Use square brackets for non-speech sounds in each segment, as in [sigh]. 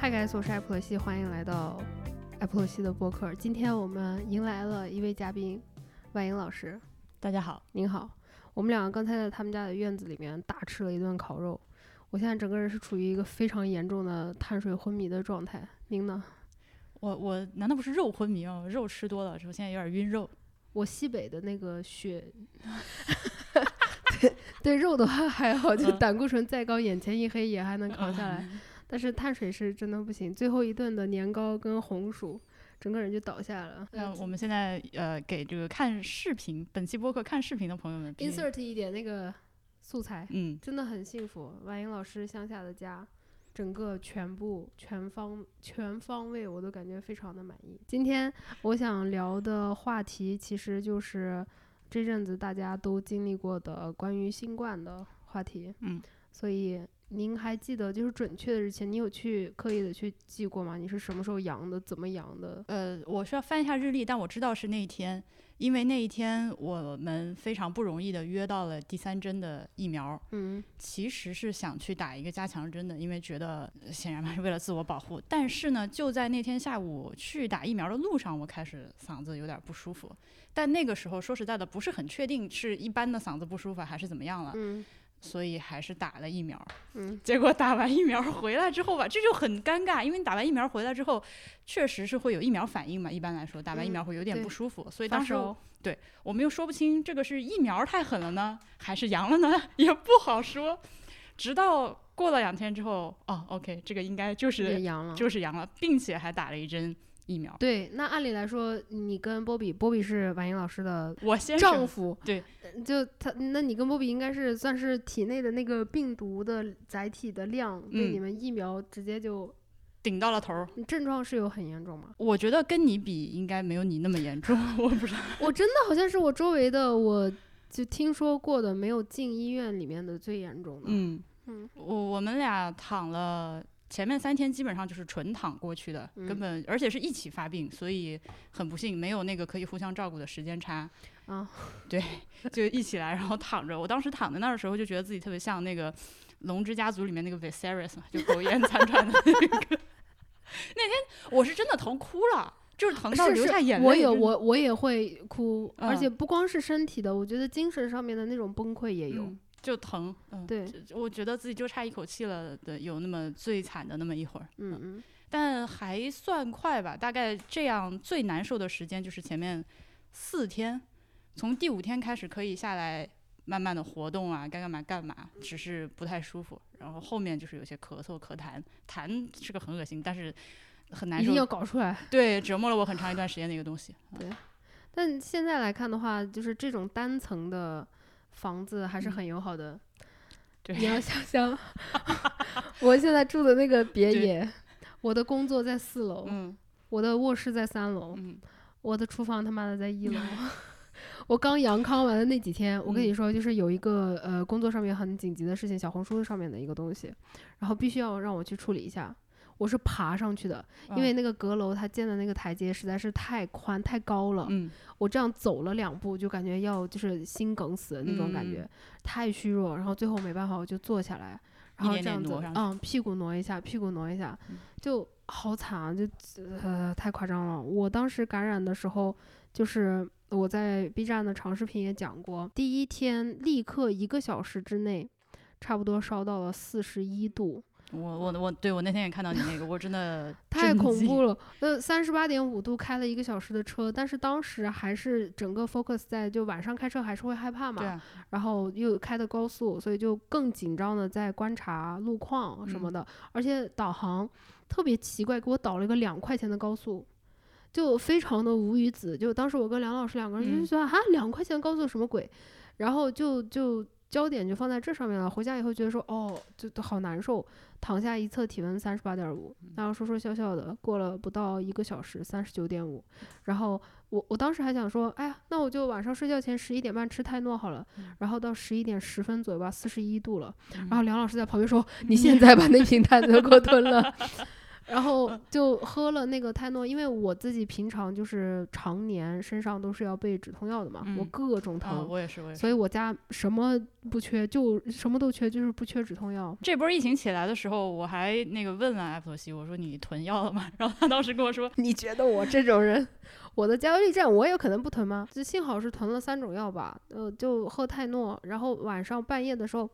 嗨，guys，我是艾普洛西，欢迎来到艾普洛西的播客。今天我们迎来了一位嘉宾，万英老师。大家好，您好。我们两个刚才在他们家的院子里面大吃了一顿烤肉，我现在整个人是处于一个非常严重的碳水昏迷的状态。您呢？我我难道不是肉昏迷哦？肉吃多了之后现在有点晕肉。我西北的那个血，[laughs] 对对肉的话还好，就胆固醇再高，眼前一黑也还能扛下来。但是碳水是真的不行，最后一顿的年糕跟红薯，整个人就倒下了。那我们现在呃，给这个看视频本期播客看视频的朋友们，insert 一点那个素材，嗯，真的很幸福。婉莹老师乡下的家，整个全部全方全方位，我都感觉非常的满意。今天我想聊的话题，其实就是这阵子大家都经历过的关于新冠的话题，嗯，所以。您还记得就是准确的日期？你有去刻意的去记过吗？你是什么时候阳的？怎么阳的？呃，我需要翻一下日历，但我知道是那一天，因为那一天我们非常不容易的约到了第三针的疫苗。嗯，其实是想去打一个加强针的，因为觉得显然嘛是为了自我保护。但是呢，就在那天下午去打疫苗的路上，我开始嗓子有点不舒服。但那个时候说实在的，不是很确定是一般的嗓子不舒服还是怎么样了。嗯。所以还是打了疫苗，嗯，[laughs] 结果打完疫苗回来之后吧，这就很尴尬，因为你打完疫苗回来之后，确实是会有疫苗反应嘛。一般来说，打完疫苗会有点不舒服，所以当时对我们又说不清这个是疫苗太狠了呢，还是阳了呢，[laughs] 也不好说。直到过了两天之后，哦，OK，这个应该就是阳了，就是阳了，并且还打了一针。疫苗对，那按理来说，你跟波比，波比是婉莹老师的我先丈夫，对，就他，那你跟波比应该是算是体内的那个病毒的载体的量被你们疫苗直接就顶到了头儿。症状是有很严重吗？我觉得跟你比应该没有你那么严重，[laughs] 我不知道。[laughs] 我真的好像是我周围的，我就听说过的没有进医院里面的最严重的。嗯嗯，我我们俩躺了。前面三天基本上就是纯躺过去的，根本而且是一起发病，所以很不幸没有那个可以互相照顾的时间差。啊，[laughs] 对，就一起来，然后躺着。我当时躺在那儿的时候，就觉得自己特别像那个《龙之家族》里面那个 Viserys 嘛，就苟延残喘的那个。[laughs] 那天我是真的疼哭了，就是疼到流下眼泪。我有我我也会哭，而且不光是身体的，我觉得精神上面的那种崩溃也有。就疼，嗯，对，我觉得自己就差一口气了的，有那么最惨的那么一会儿，嗯嗯，但还算快吧。大概这样最难受的时间就是前面四天，从第五天开始可以下来慢慢的活动啊，该干嘛干嘛，只是不太舒服。然后后面就是有些咳嗽、咳痰，痰是个很恶心，但是很难受，一定要搞出来。对，折磨了我很长一段时间的一个东西。对，但现在来看的话，就是这种单层的。房子还是很友好的，[laughs] 你要想想，[laughs] 我现在住的那个别野，我的工作在四楼，我的卧室在三楼，我的厨房他妈的在一楼。[laughs] 我刚阳康完的那几天，我跟你说，就是有一个呃工作上面很紧急的事情，小红书上面的一个东西，然后必须要让我去处理一下。我是爬上去的，因为那个阁楼它建的那个台阶实在是太宽太高了。嗯，我这样走了两步就感觉要就是心梗死的那种感觉，太虚弱。然后最后没办法，我就坐下来，然后这样子，嗯，屁股挪一下，屁股挪一下，就好惨啊，就呃太夸张了。我当时感染的时候，就是我在 B 站的长视频也讲过，第一天立刻一个小时之内，差不多烧到了四十一度。我我我对我那天也看到你那个，我真的 [laughs] 太恐怖了。呃，三十八点五度开了一个小时的车，但是当时还是整个 focus 在就晚上开车还是会害怕嘛，然后又开的高速，所以就更紧张的在观察路况什么的。而且导航特别奇怪，给我导了一个两块钱的高速，就非常的无语子。就当时我跟梁老师两个人就说啊，两块钱高速什么鬼？然后就就焦点就放在这上面了。回家以后觉得说哦，就都好难受。躺下一测体温三十八点五，然后说说笑笑的，过了不到一个小时三十九点五，然后我我当时还想说，哎呀，那我就晚上睡觉前十一点半吃泰诺好了，然后到十一点十分左右吧，四十一度了，然后梁老师在旁边说，你现在把那瓶 [laughs] 泰诺给我吞了，然后就喝了那个泰诺，因为我自己平常就是常年身上都是要备止痛药的嘛，我各种疼，我也是，我也是，所以我家什么不缺，就什么都缺，就是不缺止痛药。这波疫情起来的时候，我还那个问了艾普西，我说你囤药了吗？[laughs] 然后他当时跟我说，[laughs] 你觉得我这种人，我的焦虑症我也可能不囤吗？就幸好是囤了三种药吧，呃，就喝泰诺，然后晚上半夜的时候，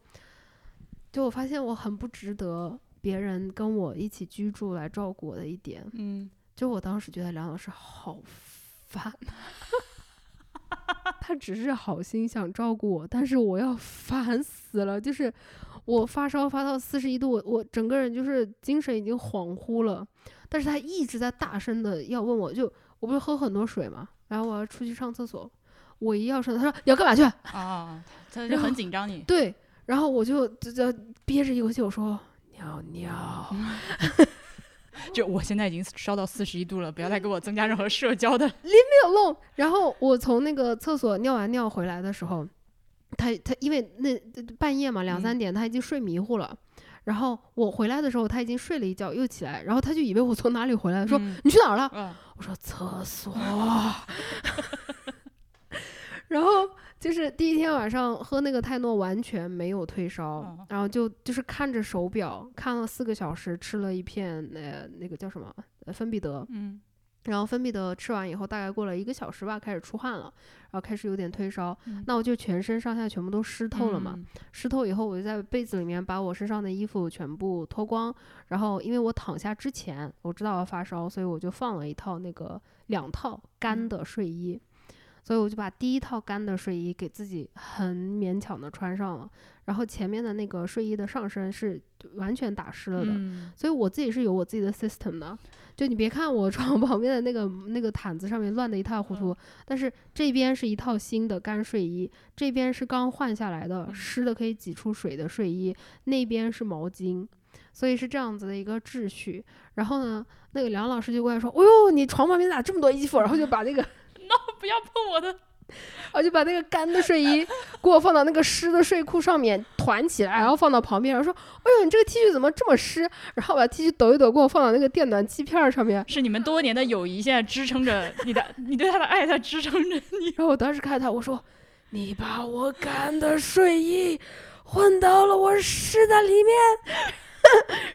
就我发现我很不值得。别人跟我一起居住来照顾我的一点，嗯，就我当时觉得梁老师好烦，[laughs] 他只是好心想照顾我，但是我要烦死了。就是我发烧发到四十一度，我我整个人就是精神已经恍惚了，但是他一直在大声的要问我，就我不是喝很多水嘛，然后我要出去上厕所，我一要上，他说你要干嘛去？啊，他就很紧张你。对，然后我就就就憋着一口气，我说。尿尿，[laughs] 就我现在已经烧到四十一度了，不要再给我增加任何社交的。[laughs] Leave me alone。然后我从那个厕所尿完尿回来的时候，他他因为那半夜嘛两三点他已经睡迷糊了，然后我回来的时候他已经睡了一觉又起来，然后他就以为我从哪里回来，说你去哪儿了？我说厕所。[laughs] 然后。就是第一天晚上喝那个泰诺完全没有退烧，然后就就是看着手表看了四个小时，吃了一片那那个叫什么芬必得，嗯，然后芬必得吃完以后大概过了一个小时吧，开始出汗了，然后开始有点退烧，那我就全身上下全部都湿透了嘛，湿透以后我就在被子里面把我身上的衣服全部脱光，然后因为我躺下之前我知道要发烧，所以我就放了一套那个两套干的睡衣。所以我就把第一套干的睡衣给自己很勉强的穿上了，然后前面的那个睡衣的上身是完全打湿了的。所以我自己是有我自己的 system 的，就你别看我 [laughs] 床旁边的那个那个毯子上面乱的一塌糊涂，但是这边是一套新的干睡衣，这边是刚换下来的湿的可以挤出水的睡衣，那边是毛巾，所以是这样子的一个秩序。然后呢，那个梁老师就过来说：“哦呦，你床旁边咋这么多衣服？”然后就把那个。不要碰我的！我就把那个干的睡衣给我放到那个湿的睡裤上面团起来，然后放到旁边，然后说：“哎呦，你这个 T 恤怎么这么湿？”然后把 T 恤抖一抖，给我放到那个电暖气片上面。是你们多年的友谊现在支撑着你的，你对他的爱在支撑着你。[laughs] 然后我当时看他，我说：“你把我干的睡衣混到了我湿的里面。”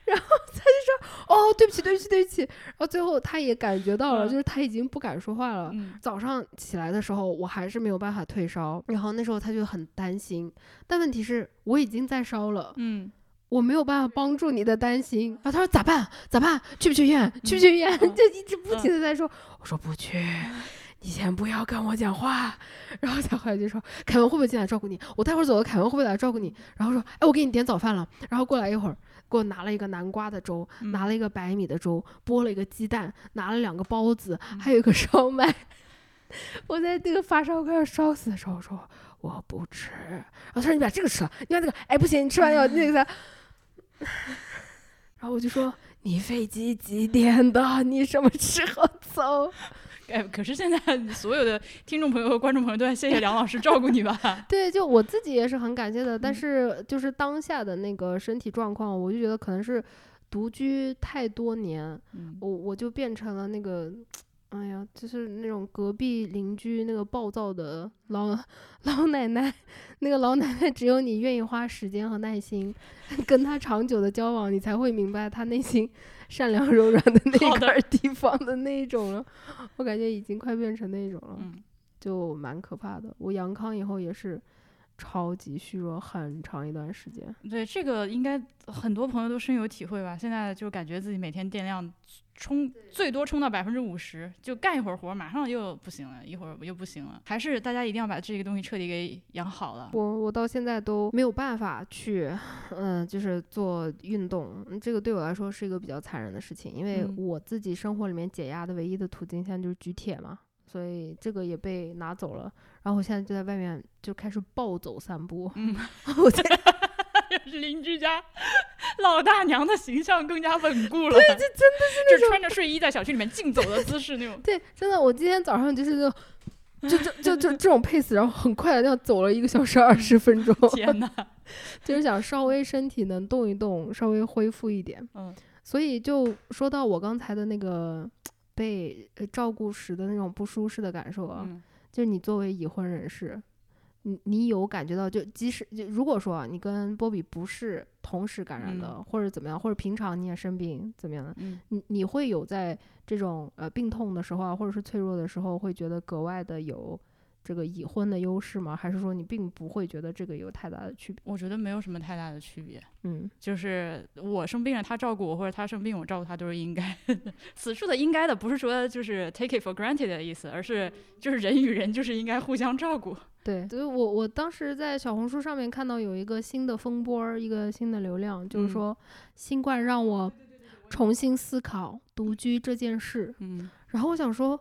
然后他就说：“哦，对不起，对不起，对不起。”然后最后他也感觉到了，就是他已经不敢说话了。早上起来的时候，我还是没有办法退烧。然后那时候他就很担心，但问题是我已经在烧了。嗯，我没有办法帮助你的担心。然后他说：“咋办？咋办？去不去医院？去不去医院？”就一直不停的在说。我说：“不去，[laughs] 你先不要跟我讲话。”然后他后来就说：“凯文会不会进来照顾你？我待会儿走了，凯文会不会来照顾你？”然后说：“哎，我给你点早饭了。”然后过来一会儿。给我拿了一个南瓜的粥，拿了一个白米的粥，剥了一个鸡蛋，拿了两个包子，还有一个烧麦。[laughs] 我在那个发烧快要烧死的时候，我说我不吃。然后他说你把这个吃了，你把那个，哎不行，你吃完要那个啥。[laughs] 然后我就说你飞机几点的？你什么时候走？哎，可是现在 [laughs] 所有的听众朋友和观众朋友都在谢谢梁老师照顾你吧？[laughs] 对，就我自己也是很感谢的。但是就是当下的那个身体状况，我就觉得可能是独居太多年，我我就变成了那个。哎呀，就是那种隔壁邻居那个暴躁的老老奶奶，那个老奶奶只有你愿意花时间和耐心 [laughs] 跟她长久的交往，你才会明白她内心善良柔软的那块地方的那种了。我感觉已经快变成那种了，就蛮可怕的。我阳康以后也是。超级虚弱，很长一段时间。对这个，应该很多朋友都深有体会吧？现在就感觉自己每天电量充最多充到百分之五十，就干一会儿活，马上又不行了，一会儿又不行了。还是大家一定要把这个东西彻底给养好了。我我到现在都没有办法去，嗯，就是做运动。这个对我来说是一个比较残忍的事情，因为我自己生活里面解压的唯一的途径现在就是举铁嘛。所以这个也被拿走了，然后我现在就在外面就开始暴走散步。嗯，[laughs] 我在又 [laughs] 是邻居家老大娘的形象更加稳固了。对，这真的是那种穿着睡衣在小区里面竞走的姿势那种。对，真的，我今天早上就是就就就就就这种 pace，然后很快的这样走了一个小时二十分钟。天呐，[laughs] 就是想稍微身体能动一动，稍微恢复一点。嗯。所以就说到我刚才的那个被照顾时的那种不舒适的感受啊，就是你作为已婚人士。你你有感觉到，就即使就如果说你跟波比不是同时感染的，或者怎么样，或者平常你也生病怎么样的，你你会有在这种呃病痛的时候啊，或者是脆弱的时候，会觉得格外的有这个已婚的优势吗？还是说你并不会觉得这个有太大的区别？我觉得没有什么太大的区别。嗯，就是我生病了，他照顾我，或者他生病我照顾他，都是应该。[laughs] 此处的应该的不是说就是 take it for granted 的意思，而是就是人与人就是应该互相照顾。对，所以我我当时在小红书上面看到有一个新的风波，一个新的流量，就是说新冠让我重新思考独居这件事。嗯，然后我想说，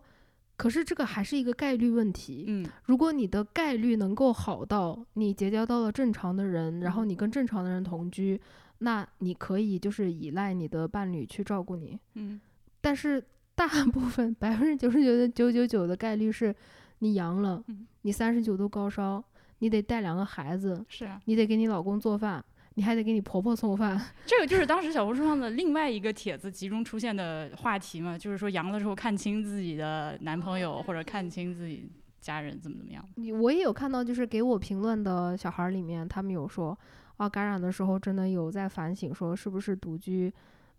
可是这个还是一个概率问题。嗯，如果你的概率能够好到你结交到了正常的人，然后你跟正常的人同居，那你可以就是依赖你的伴侣去照顾你。嗯，但是大部分百分之九十九点九九九的概率是。你阳了，你三十九度高烧，你得带两个孩子，是啊，你得给你老公做饭，你还得给你婆婆送饭。[laughs] 这个就是当时小红书上的另外一个帖子集中出现的话题嘛，就是说阳了之后看清自己的男朋友或者看清自己家人怎么怎么样。你我也有看到，就是给我评论的小孩里面，他们有说啊，感染的时候真的有在反省，说是不是独居，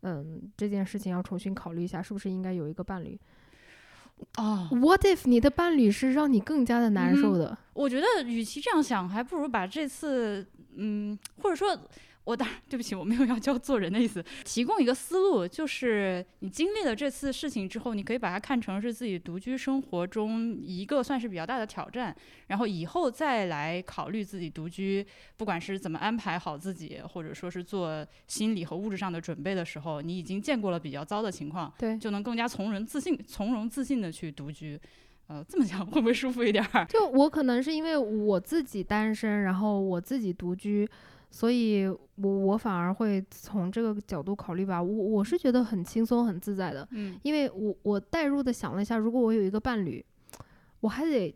嗯，这件事情要重新考虑一下，是不是应该有一个伴侣。哦，What if 你的伴侣是让你更加的难受的？我觉得，与其这样想，还不如把这次，嗯，或者说。我当然 [laughs] 对不起，我没有要教做人的意思，提供一个思路，就是你经历了这次事情之后，你可以把它看成是自己独居生活中一个算是比较大的挑战，然后以后再来考虑自己独居，不管是怎么安排好自己，或者说是做心理和物质上的准备的时候，你已经见过了比较糟的情况，对，就能更加从容自信、从容自信的去独居。呃，这么想 [laughs] 会不会舒服一点儿？就我可能是因为我自己单身，然后我自己独居。所以，我我反而会从这个角度考虑吧。我我是觉得很轻松、很自在的。嗯，因为我我代入的想了一下，如果我有一个伴侣，我还得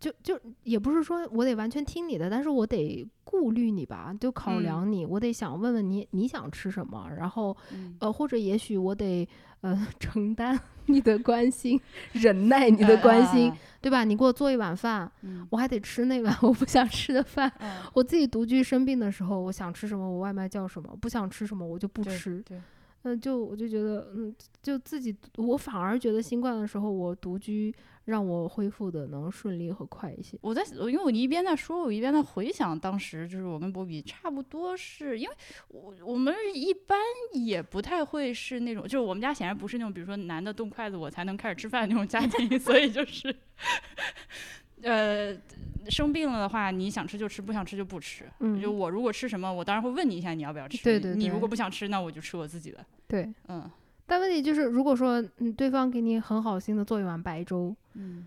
就就也不是说我得完全听你的，但是我得顾虑你吧，就考量你，我得想问问你你想吃什么，然后呃或者也许我得呃承担。[laughs] 你的关心，忍耐你的关心，对吧？你给我做一碗饭，我还得吃那碗 [laughs] 我不想吃的饭。我自己独居生病的时候，我想吃什么，我外卖叫什么；不想吃什么，我就不吃。对，嗯，就我就觉得，嗯，就自己，我反而觉得新冠的时候，我独居。让我恢复的能顺利和快一些。我在，因为我一边在说，我一边在回想当时，就是我跟波比差不多是，因为我我们一般也不太会是那种，就是我们家显然不是那种，比如说男的动筷子我才能开始吃饭那种家庭，[laughs] 所以就是，呃，生病了的话，你想吃就吃，不想吃就不吃。嗯。就我如果吃什么，我当然会问你一下你要不要吃。对对。你如果不想吃，那我就吃我自己的。对。嗯。但问题就是，如果说嗯，对方给你很好心的做一碗白粥，嗯，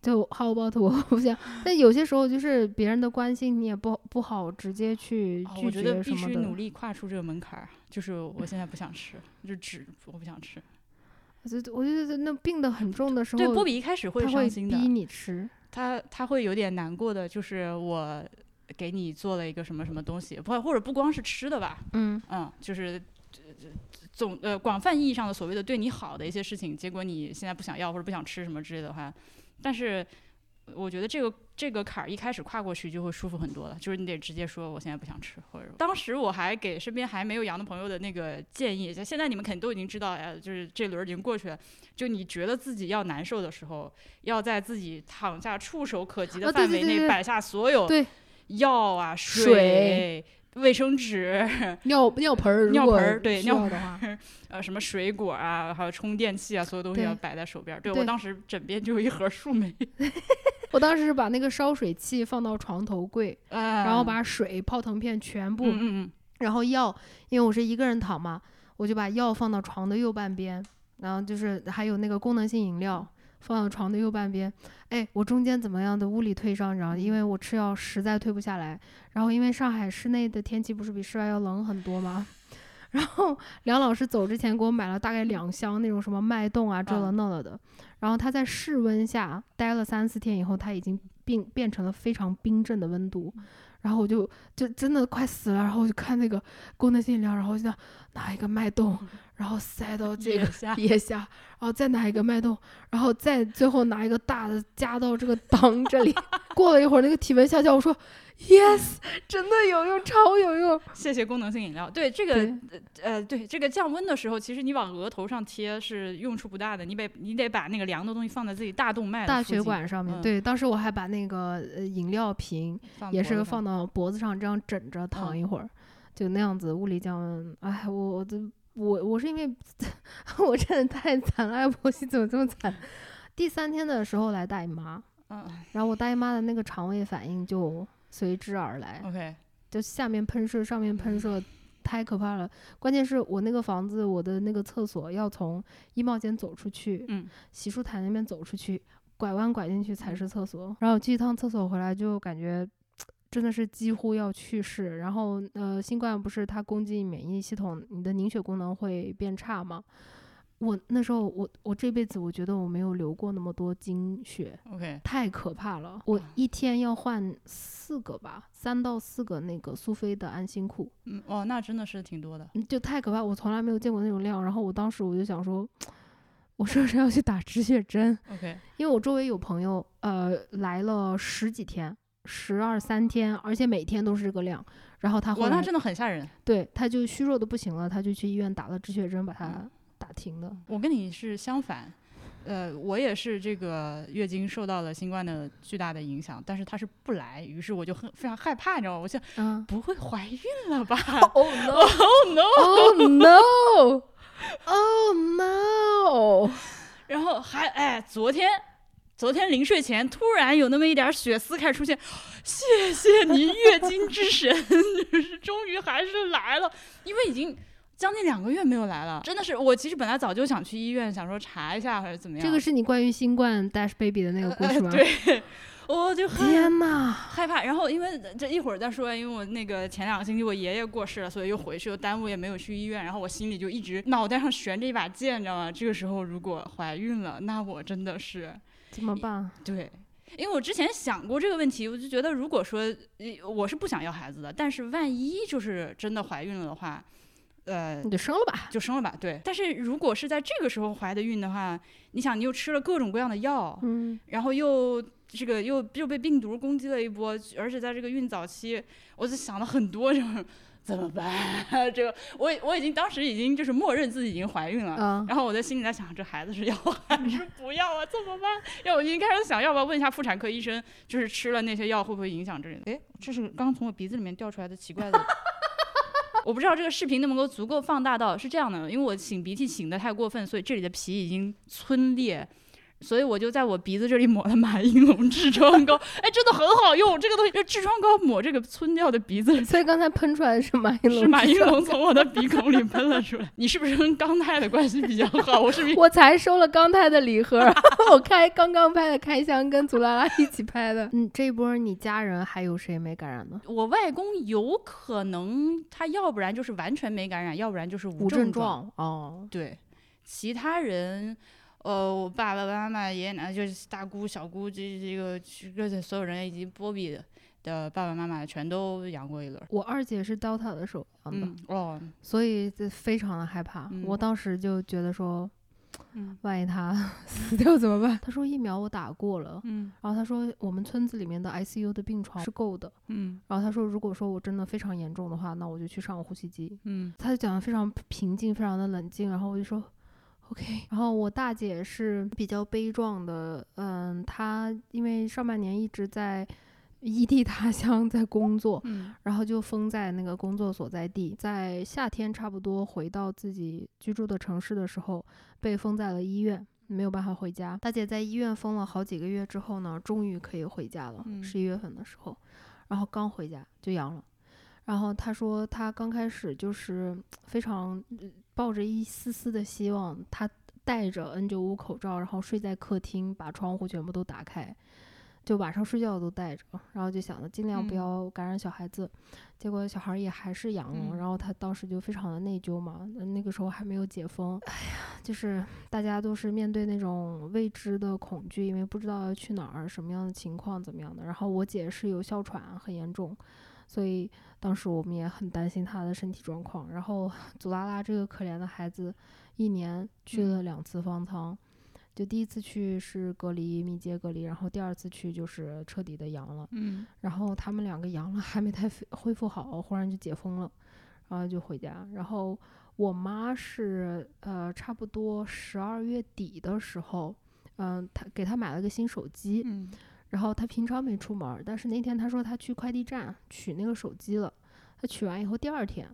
就 how about [laughs] 我不想。但有些时候就是别人的关心，你也不不好直接去拒绝什么的。必须努力跨出这个门槛儿，就是我现在不想吃，就只我不想吃。就我觉得那病得很重的时候，对波比一开始会伤心的，逼你吃，他他会有点难过的，就是我给你做了一个什么什么东西，不或者不光是吃的吧，嗯嗯，就是。总呃广泛意义上的所谓的对你好的一些事情，结果你现在不想要或者不想吃什么之类的话，但是我觉得这个这个坎儿一开始跨过去就会舒服很多了，就是你得直接说我现在不想吃，或者当时我还给身边还没有阳的朋友的那个建议，就现在你们肯定都已经知道哎，就是这轮已经过去了，就你觉得自己要难受的时候，要在自己躺下触手可及的范围内摆下所有药啊水。卫生纸、[laughs] 尿尿盆儿、尿盆儿，对尿的话，呃，什么水果啊，还有充电器啊，所有东西要摆在手边。对我当时枕边就有一盒树莓，[laughs] 我当时是把那个烧水器放到床头柜，然后把水、泡腾片全部，然后药，因为我是一个人躺嘛，我就把药放到床的右半边，然后就是还有那个功能性饮料。放到床的右半边，哎，我中间怎么样的物理退烧，你知道因为我吃药实在退不下来。然后因为上海室内的天气不是比室外要冷很多吗？[laughs] 然后梁老师走之前给我买了大概两箱那种什么脉动啊这了那了的。然后他在室温下待了三四天以后，他已经变变成了非常冰镇的温度。然后我就就真的快死了，然后我就看那个功能性饮料，然后就拿一个脉动，然后塞到 [laughs] 这个腋下，然后再拿一个脉动，然后再最后拿一个大的夹到这个 [laughs] 裆这里。[laughs] 过了一会儿，那个体温下降，我说。Yes，真的有用，超有用。谢谢功能性饮料。对这个，呃，对这个降温的时候，其实你往额头上贴是用处不大的，你得你得把那个凉的东西放在自己大动脉、大血管上面。对，当时我还把那个呃饮料瓶也是放到脖子上，这样枕着躺一会儿，就那样子物理降温。哎，我我的我我是因为 [laughs] 我真的太惨了，婆媳怎么这么惨？第三天的时候来大姨妈，嗯，然后我大姨妈的那个肠胃反应就。随之而来，OK，就下面喷射，上面喷射，太可怕了。关键是我那个房子，我的那个厕所要从衣帽间走出去，嗯，洗漱台那边走出去，拐弯拐进去才是厕所。然后去一趟厕所回来就感觉真的是几乎要去世。然后呃，新冠不是它攻击免疫系统，你的凝血功能会变差吗？我那时候，我我这辈子我觉得我没有流过那么多精血，OK，太可怕了。我一天要换四个吧，三到四个那个苏菲的安心裤。嗯，哦，那真的是挺多的，就太可怕，我从来没有见过那种量。然后我当时我就想说，我是不是要去打止血针？OK，因为我周围有朋友，呃，来了十几天，十二三天，而且每天都是这个量。然后他，哇，那真的很吓人。对，他就虚弱的不行了，他就去医院打了止血针，把他。打停的，我跟你是相反，呃，我也是这个月经受到了新冠的巨大的影响，但是它是不来，于是我就很非常害怕，你知道吗？我想，嗯，不会怀孕了吧？[laughs] Oh no！Oh [laughs] no！Oh no！Oh [laughs] no！然后还哎，昨天昨天临睡前突然有那么一点血丝开始出现，谢谢您月经之神，就是终于还是来了，因为已经。将近两个月没有来了，真的是我其实本来早就想去医院，想说查一下还是怎么样。这个是你关于新冠 Dash Baby 的那个故事吗？对，我就天呐，害怕。然后因为这一会儿再说，因为我那个前两个星期我爷爷过世了，所以又回去又耽误，也没有去医院。然后我心里就一直脑袋上悬着一把剑，你知道吗？这个时候如果怀孕了，那我真的是怎么办？对，因为我之前想过这个问题，我就觉得如果说我是不想要孩子的，但是万一就是真的怀孕了的话。呃，你就生了吧，就生了吧。对，但是如果是在这个时候怀的孕的话，你想，你又吃了各种各样的药，嗯，然后又这个又又被病毒攻击了一波，而且在这个孕早期，我就想了很多，就是怎么办？[laughs] 这个我我已经当时已经就是默认自己已经怀孕了，嗯，然后我在心里在想，这孩子是要还是 [laughs] 不要啊？怎么办？要我已经开始想，要不要问一下妇产科医生，就是吃了那些药会不会影响这个？哎，这是刚从我鼻子里面掉出来的奇怪的。我不知道这个视频能不能够足够放大到是这样的，因为我擤鼻涕擤的太过分，所以这里的皮已经皴裂。所以我就在我鼻子这里抹了马应龙痔疮膏，[laughs] 哎，真的很好用。这个东西，痔疮膏抹这个皴掉的鼻子。所以刚才喷出来的是马应龙，是马应龙从我的鼻孔里喷了出来。你是不是跟刚泰的关系比较好？[laughs] 我是不是？我才收了刚泰的礼盒，[laughs] 我开刚刚拍的开箱，跟祖拉拉一起拍的。嗯，这一波你家人还有谁没感染呢？我外公有可能，他要不然就是完全没感染，要不然就是无症状。哦，对，其他人。呃，我爸爸妈妈、爷爷奶奶，就是大姑、小姑，这这个这所有人以及波比的爸爸妈妈全都阳过一轮。我二姐是 Delta 的时候阳的，哦，所以非常的害怕。我当时就觉得说，[tsk] 万一他 [laughs] 死掉怎么办？他说疫苗我打过了，嗯，然后他说我们村子里面的 ICU 的病床是够的，嗯，然后他说如果说我真的非常严重的话，那我就去上呼吸机，嗯，他就讲的非常平静，非常的冷静，然后我就说。OK，然后我大姐是比较悲壮的，嗯，她因为上半年一直在异地他乡在工作，嗯，然后就封在那个工作所在地，在夏天差不多回到自己居住的城市的时候，被封在了医院，没有办法回家。大姐在医院封了好几个月之后呢，终于可以回家了，十一月份的时候，然后刚回家就阳了，然后他说他刚开始就是非常。抱着一丝丝的希望，他戴着 N 九五口罩，然后睡在客厅，把窗户全部都打开，就晚上睡觉都戴着，然后就想着尽量不要感染小孩子。结果小孩也还是阳了，然后他当时就非常的内疚嘛。那个时候还没有解封，哎呀，就是大家都是面对那种未知的恐惧，因为不知道要去哪儿，什么样的情况怎么样的。然后我姐是有哮喘，很严重。所以当时我们也很担心他的身体状况。然后祖拉拉这个可怜的孩子，一年去了两次方舱，就第一次去是隔离密接隔离，然后第二次去就是彻底的阳了。嗯，然后他们两个阳了还没太恢复好，忽然就解封了，然后就回家。然后我妈是呃差不多十二月底的时候，嗯，她给她买了个新手机。嗯。然后他平常没出门，但是那天他说他去快递站取那个手机了。他取完以后，第二天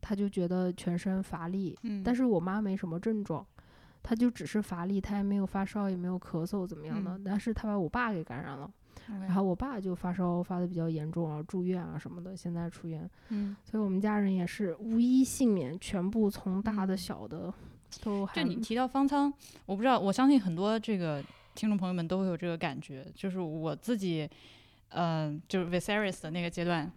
他就觉得全身乏力。嗯。但是我妈没什么症状，他就只是乏力，他也没有发烧，也没有咳嗽，怎么样的？但是他把我爸给感染了，然后我爸就发烧发的比较严重啊，住院啊什么的，现在出院。嗯。所以我们家人也是无一幸免，全部从大的小的都。就你提到方舱，我不知道，我相信很多这个。听众朋友们都会有这个感觉，就是我自己，嗯，就是 Viserys 的那个阶段，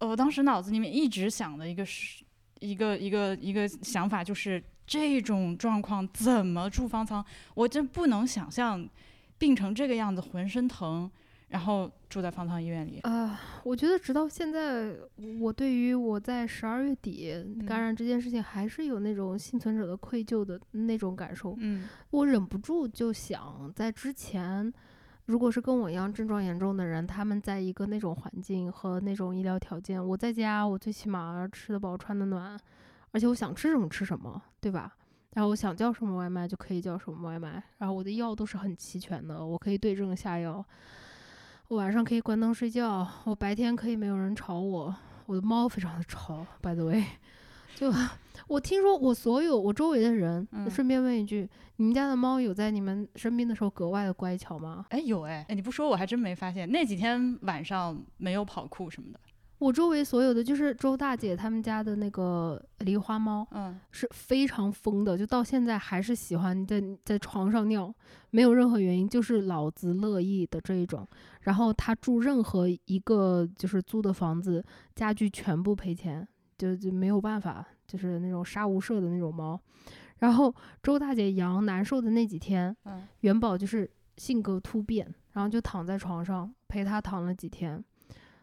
我当时脑子里面一直想的一个是，一个一个一个想法，就是这种状况怎么住方舱？我真不能想象病成这个样子，浑身疼。然后住在方舱医院里啊，我觉得直到现在，我对于我在十二月底感染这件事情，还是有那种幸存者的愧疚的那种感受。嗯，我忍不住就想，在之前，如果是跟我一样症状严重的人，他们在一个那种环境和那种医疗条件，我在家，我最起码吃得饱、穿得暖，而且我想吃什么吃什么，对吧？然后我想叫什么外卖就可以叫什么外卖，然后我的药都是很齐全的，我可以对症下药。我晚上可以关灯睡觉，我白天可以没有人吵我。我的猫非常的吵，by the way，[laughs] 就我听说我所有我周围的人，顺便问一句，你们家的猫有在你们生病的时候格外的乖巧吗？哎，有哎，哎你不说我还真没发现，那几天晚上没有跑酷什么的。我周围所有的就是周大姐他们家的那个狸花猫，嗯，是非常疯的，就到现在还是喜欢在在床上尿，没有任何原因，就是老子乐意的这一种。然后他住任何一个就是租的房子，家具全部赔钱，就就没有办法，就是那种杀无赦的那种猫。然后周大姐阳难受的那几天，嗯，元宝就是性格突变，然后就躺在床上陪他躺了几天。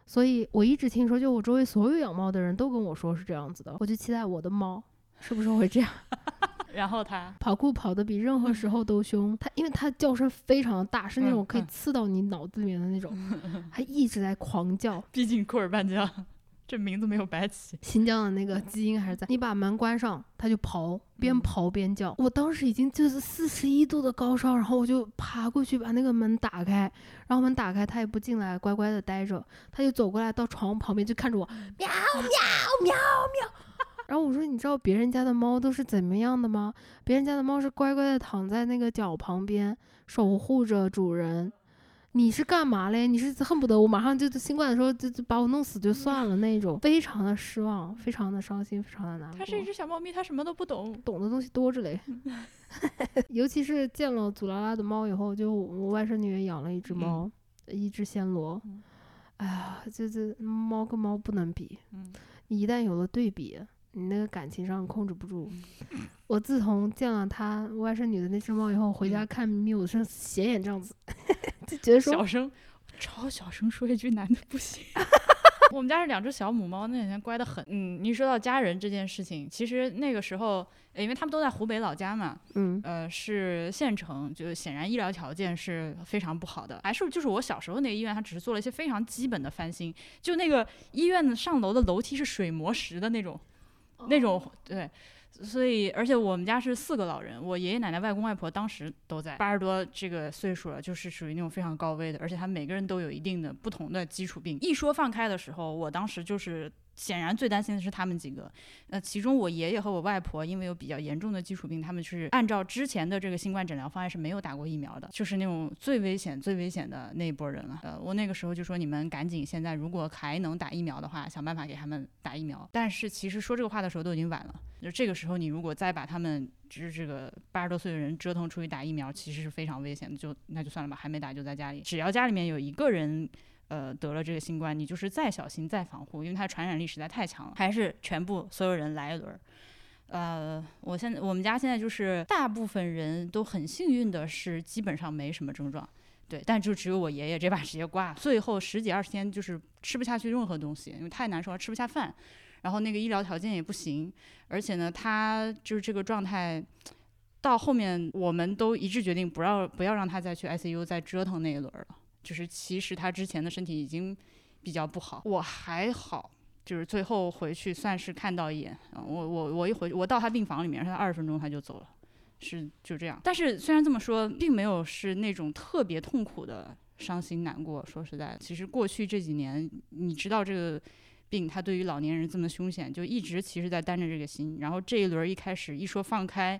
所以我一直听说，就我周围所有养猫的人都跟我说是这样子的，我就期待我的猫是不是会这样。然后他跑酷跑得比任何时候都凶，他因为他叫声非常的大，是那种可以刺到你脑子里面的那种，[laughs] 他一直在狂叫。毕竟库尔班江。这名字没有白起，新疆的那个基因还是在。[laughs] 你把门关上，他就刨，边刨边叫。我当时已经就是四十一度的高烧，然后我就爬过去把那个门打开，然后门打开，他也不进来，乖乖的待着。他就走过来到床旁边就看着我，喵喵喵喵。然后我说，你知道别人家的猫都是怎么样的吗？别人家的猫是乖乖的躺在那个脚旁边，守护着主人。你是干嘛嘞？你是恨不得我马上就新冠的时候就就把我弄死就算了那种，[laughs] 非常的失望，非常的伤心，非常的难过。它是一只小猫咪，它什么都不懂，懂的东西多着嘞。[laughs] 尤其是见了祖拉拉的猫以后，就我外甥女也养了一只猫，一只暹罗。哎呀，这这猫跟猫不能比，你一旦有了对比。你那个感情上控制不住。[laughs] 我自从见了他外甥女的那只猫以后，回家看咪咪，我是斜眼这样子，[laughs] 就觉得说小声，超小声说一句男的不行。[laughs] 我们家是两只小母猫，那两天乖得很。嗯，你说到家人这件事情，其实那个时候，因为他们都在湖北老家嘛，嗯，呃，是县城，就显然医疗条件是非常不好的。还是就是我小时候那个医院，它只是做了一些非常基本的翻新，就那个医院的上楼的楼梯是水磨石的那种。那种对，所以而且我们家是四个老人，我爷爷奶奶、外公外婆当时都在，八十多这个岁数了，就是属于那种非常高危的，而且他每个人都有一定的不同的基础病。一说放开的时候，我当时就是。显然最担心的是他们几个，呃，其中我爷爷和我外婆因为有比较严重的基础病，他们是按照之前的这个新冠诊疗方案是没有打过疫苗的，就是那种最危险、最危险的那一波人了。呃，我那个时候就说你们赶紧，现在如果还能打疫苗的话，想办法给他们打疫苗。但是其实说这个话的时候都已经晚了，就这个时候你如果再把他们就是这个八十多岁的人折腾出去打疫苗，其实是非常危险的。就那就算了吧，还没打就在家里，只要家里面有一个人。呃，得了这个新冠，你就是再小心再防护，因为它传染力实在太强了，还是全部所有人来一轮。呃，我现在我们家现在就是大部分人都很幸运的是，基本上没什么症状，对，但就只有我爷爷这把直接挂，最后十几二十天就是吃不下去任何东西，因为太难受了，吃不下饭，然后那个医疗条件也不行，而且呢，他就是这个状态，到后面我们都一致决定不要不要让他再去 ICU 再折腾那一轮了，就是其实他之前的身体已经比较不好，我还好。就是最后回去算是看到一眼，我我我一回我到他病房里面，他二十分钟他就走了，是就这样。但是虽然这么说，并没有是那种特别痛苦的伤心难过。说实在，其实过去这几年，你知道这个病它对于老年人这么凶险，就一直其实在担着这个心。然后这一轮一开始一说放开。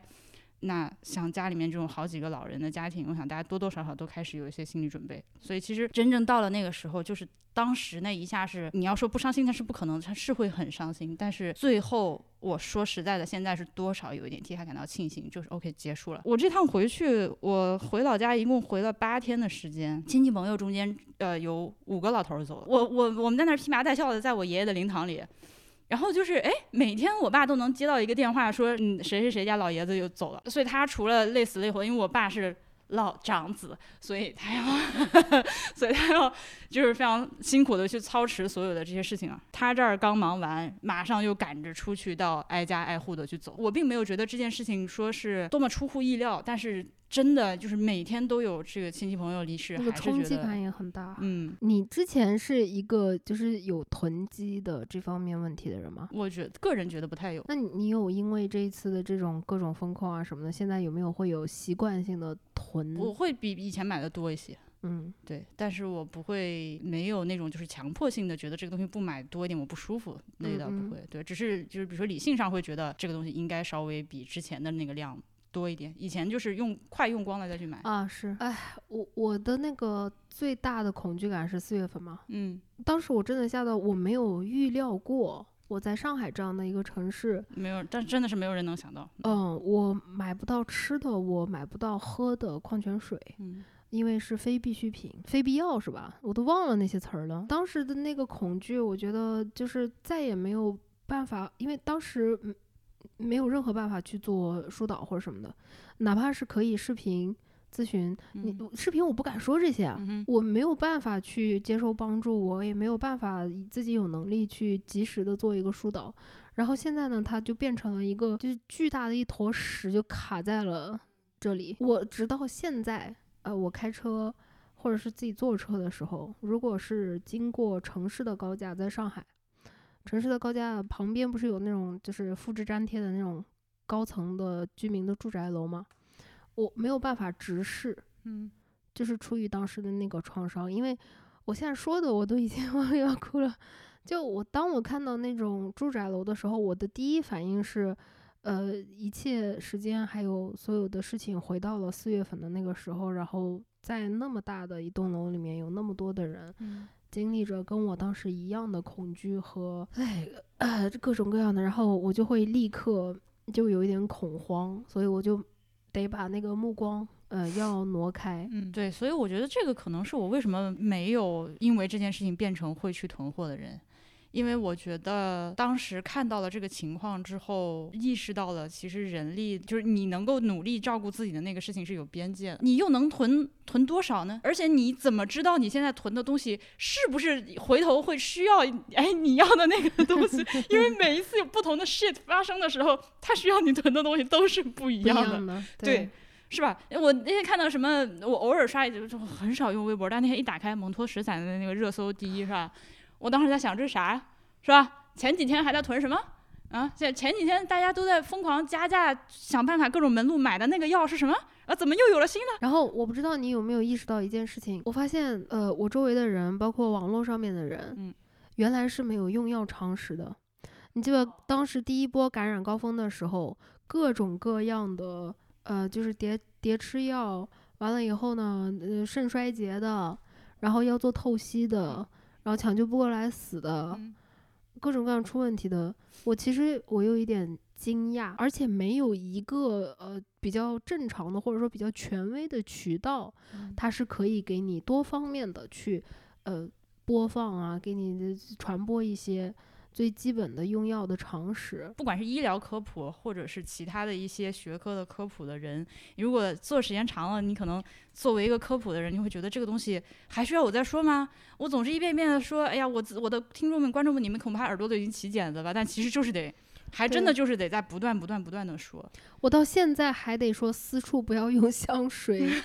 那像家里面这种好几个老人的家庭，我想大家多多少少都开始有一些心理准备。所以其实真正到了那个时候，就是当时那一下是你要说不伤心，那是不可能，他是会很伤心。但是最后我说实在的，现在是多少有一点替他感到庆幸，就是 OK 结束了。我这趟回去，我回老家一共回了八天的时间，亲戚朋友中间呃有五个老头走了，我我我们在那儿披麻戴孝的，在我爷爷的灵堂里。然后就是，哎，每天我爸都能接到一个电话，说，嗯，谁谁谁家老爷子又走了。所以他除了累死累活，因为我爸是老长子，所以他要，[laughs] 所以他要就是非常辛苦的去操持所有的这些事情啊。他这儿刚忙完，马上又赶着出去到挨家挨户的去走。我并没有觉得这件事情说是多么出乎意料，但是。真的就是每天都有这个亲戚朋友离世，那个冲击感也很大。嗯，你之前是一个就是有囤积的这方面问题的人吗？我觉个人觉得不太有。那你有因为这一次的这种各种风控啊什么的，现在有没有会有习惯性的囤？我会比以前买的多一些。嗯，对，但是我不会没有那种就是强迫性的觉得这个东西不买多一点我不舒服，那倒不会。对，只是就是比如说理性上会觉得这个东西应该稍微比之前的那个量。多一点，以前就是用快用光了再去买啊。是，哎，我我的那个最大的恐惧感是四月份嘛。嗯，当时我真的吓到，我没有预料过我在上海这样的一个城市，没有，但真的是没有人能想到。嗯，我买不到吃的，我买不到喝的矿泉水，嗯，因为是非必需品，非必要是吧？我都忘了那些词儿了。当时的那个恐惧，我觉得就是再也没有办法，因为当时嗯。没有任何办法去做疏导或者什么的，哪怕是可以视频咨询，你视频我不敢说这些啊，我没有办法去接受帮助，我也没有办法自己有能力去及时的做一个疏导。然后现在呢，它就变成了一个就是巨大的一坨屎，就卡在了这里。我直到现在，呃，我开车或者是自己坐车的时候，如果是经过城市的高架，在上海。城市的高架旁边不是有那种就是复制粘贴的那种高层的居民的住宅楼吗？我没有办法直视，嗯，就是出于当时的那个创伤，因为我现在说的我都已经 [laughs] 要哭了。就我当我看到那种住宅楼的时候，我的第一反应是，呃，一切时间还有所有的事情回到了四月份的那个时候，然后在那么大的一栋楼里面有那么多的人。经历着跟我当时一样的恐惧和哎呃各种各样的，然后我就会立刻就有一点恐慌，所以我就得把那个目光呃要挪开。嗯，对，所以我觉得这个可能是我为什么没有因为这件事情变成会去囤货的人。因为我觉得当时看到了这个情况之后，意识到了其实人力就是你能够努力照顾自己的那个事情是有边界的。你又能囤囤多少呢？而且你怎么知道你现在囤的东西是不是回头会需要哎你要的那个东西？[laughs] 因为每一次有不同的 shit 发生的时候，它需要你囤的东西都是不一样的。对，是吧？我那天看到什么，我偶尔刷就很少用微博，但那天一打开蒙脱石散的那个热搜第一，是吧？我当时在想，这是啥呀？是吧？前几天还在囤什么？啊，这前几天大家都在疯狂加价，想办法各种门路买的那个药是什么？啊，怎么又有了新的？然后我不知道你有没有意识到一件事情，我发现，呃，我周围的人，包括网络上面的人，嗯，原来是没有用药常识的。你记得当时第一波感染高峰的时候，各种各样的，呃，就是叠叠吃药，完了以后呢，呃，肾衰竭的，然后要做透析的。然后抢救不过来死的，各种各样出问题的，我其实我有一点惊讶，而且没有一个呃比较正常的或者说比较权威的渠道，它是可以给你多方面的去呃播放啊，给你传播一些最基本的用药的常识。不管是医疗科普，或者是其他的一些学科的科普的人，如果做时间长了，你可能作为一个科普的人，你会觉得这个东西还需要我再说吗？我总是一遍一遍的说，哎呀，我我的听众们、观众们，你们恐怕耳朵都已经起茧子了吧？但其实就是得，还真的就是得在不断、不断、不断的说。我到现在还得说，私处不要用香水。[laughs]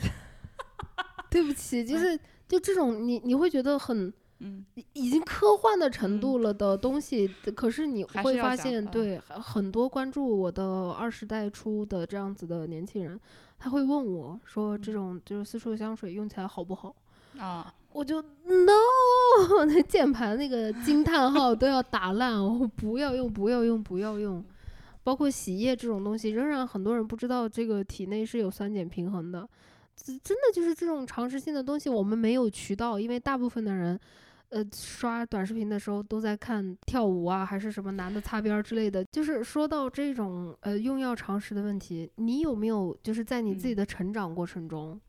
[laughs] 对不起，就是就这种你你会觉得很嗯已经科幻的程度了的东西，可是你会发现，对很多关注我的二十代初的这样子的年轻人，他会问我说，这种就是私处香水用起来好不好啊？我就 no，[laughs] 那键盘那个惊叹号都要打烂，我不要用，不要用，不要用。包括洗液这种东西，仍然很多人不知道这个体内是有酸碱平衡的。真的就是这种常识性的东西，我们没有渠道，因为大部分的人，呃，刷短视频的时候都在看跳舞啊，还是什么男的擦边之类的。就是说到这种呃用药常识的问题，你有没有就是在你自己的成长过程中？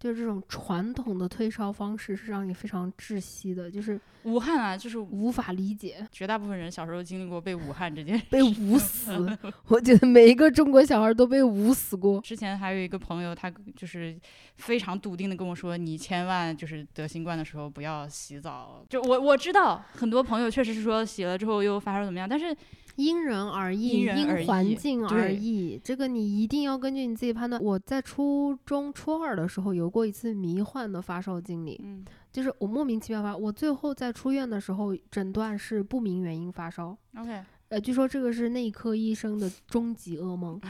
就是这种传统的退烧方式是让你非常窒息的，就是武汉啊，就是无法理解。绝大部分人小时候经历过被武汉这件被捂死，[laughs] 我觉得每一个中国小孩都被捂死过。之前还有一个朋友，他就是非常笃定的跟我说：“你千万就是得新冠的时候不要洗澡。”就我我知道很多朋友确实是说洗了之后又发烧怎么样，但是。因人而异，因环境而异，这个你一定要根据你自己判断。我在初中初二的时候有过一次迷幻的发烧经历，嗯，就是我莫名其妙发，我最后在出院的时候诊断是不明原因发烧。OK。呃，据说这个是内科医生的终极噩梦，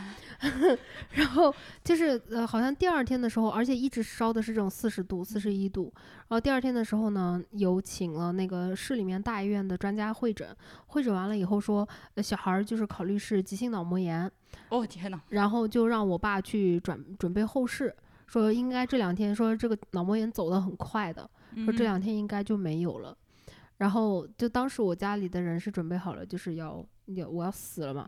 [laughs] 然后就是呃，好像第二天的时候，而且一直烧的是这种四十度、四十一度，然后第二天的时候呢，有请了那个市里面大医院的专家会诊，会诊完了以后说，呃，小孩儿就是考虑是急性脑膜炎，哦天呐，然后就让我爸去转准备后事，说应该这两天说这个脑膜炎走得很快的，说这两天应该就没有了。然后就当时我家里的人是准备好了，就是要要我要死了嘛。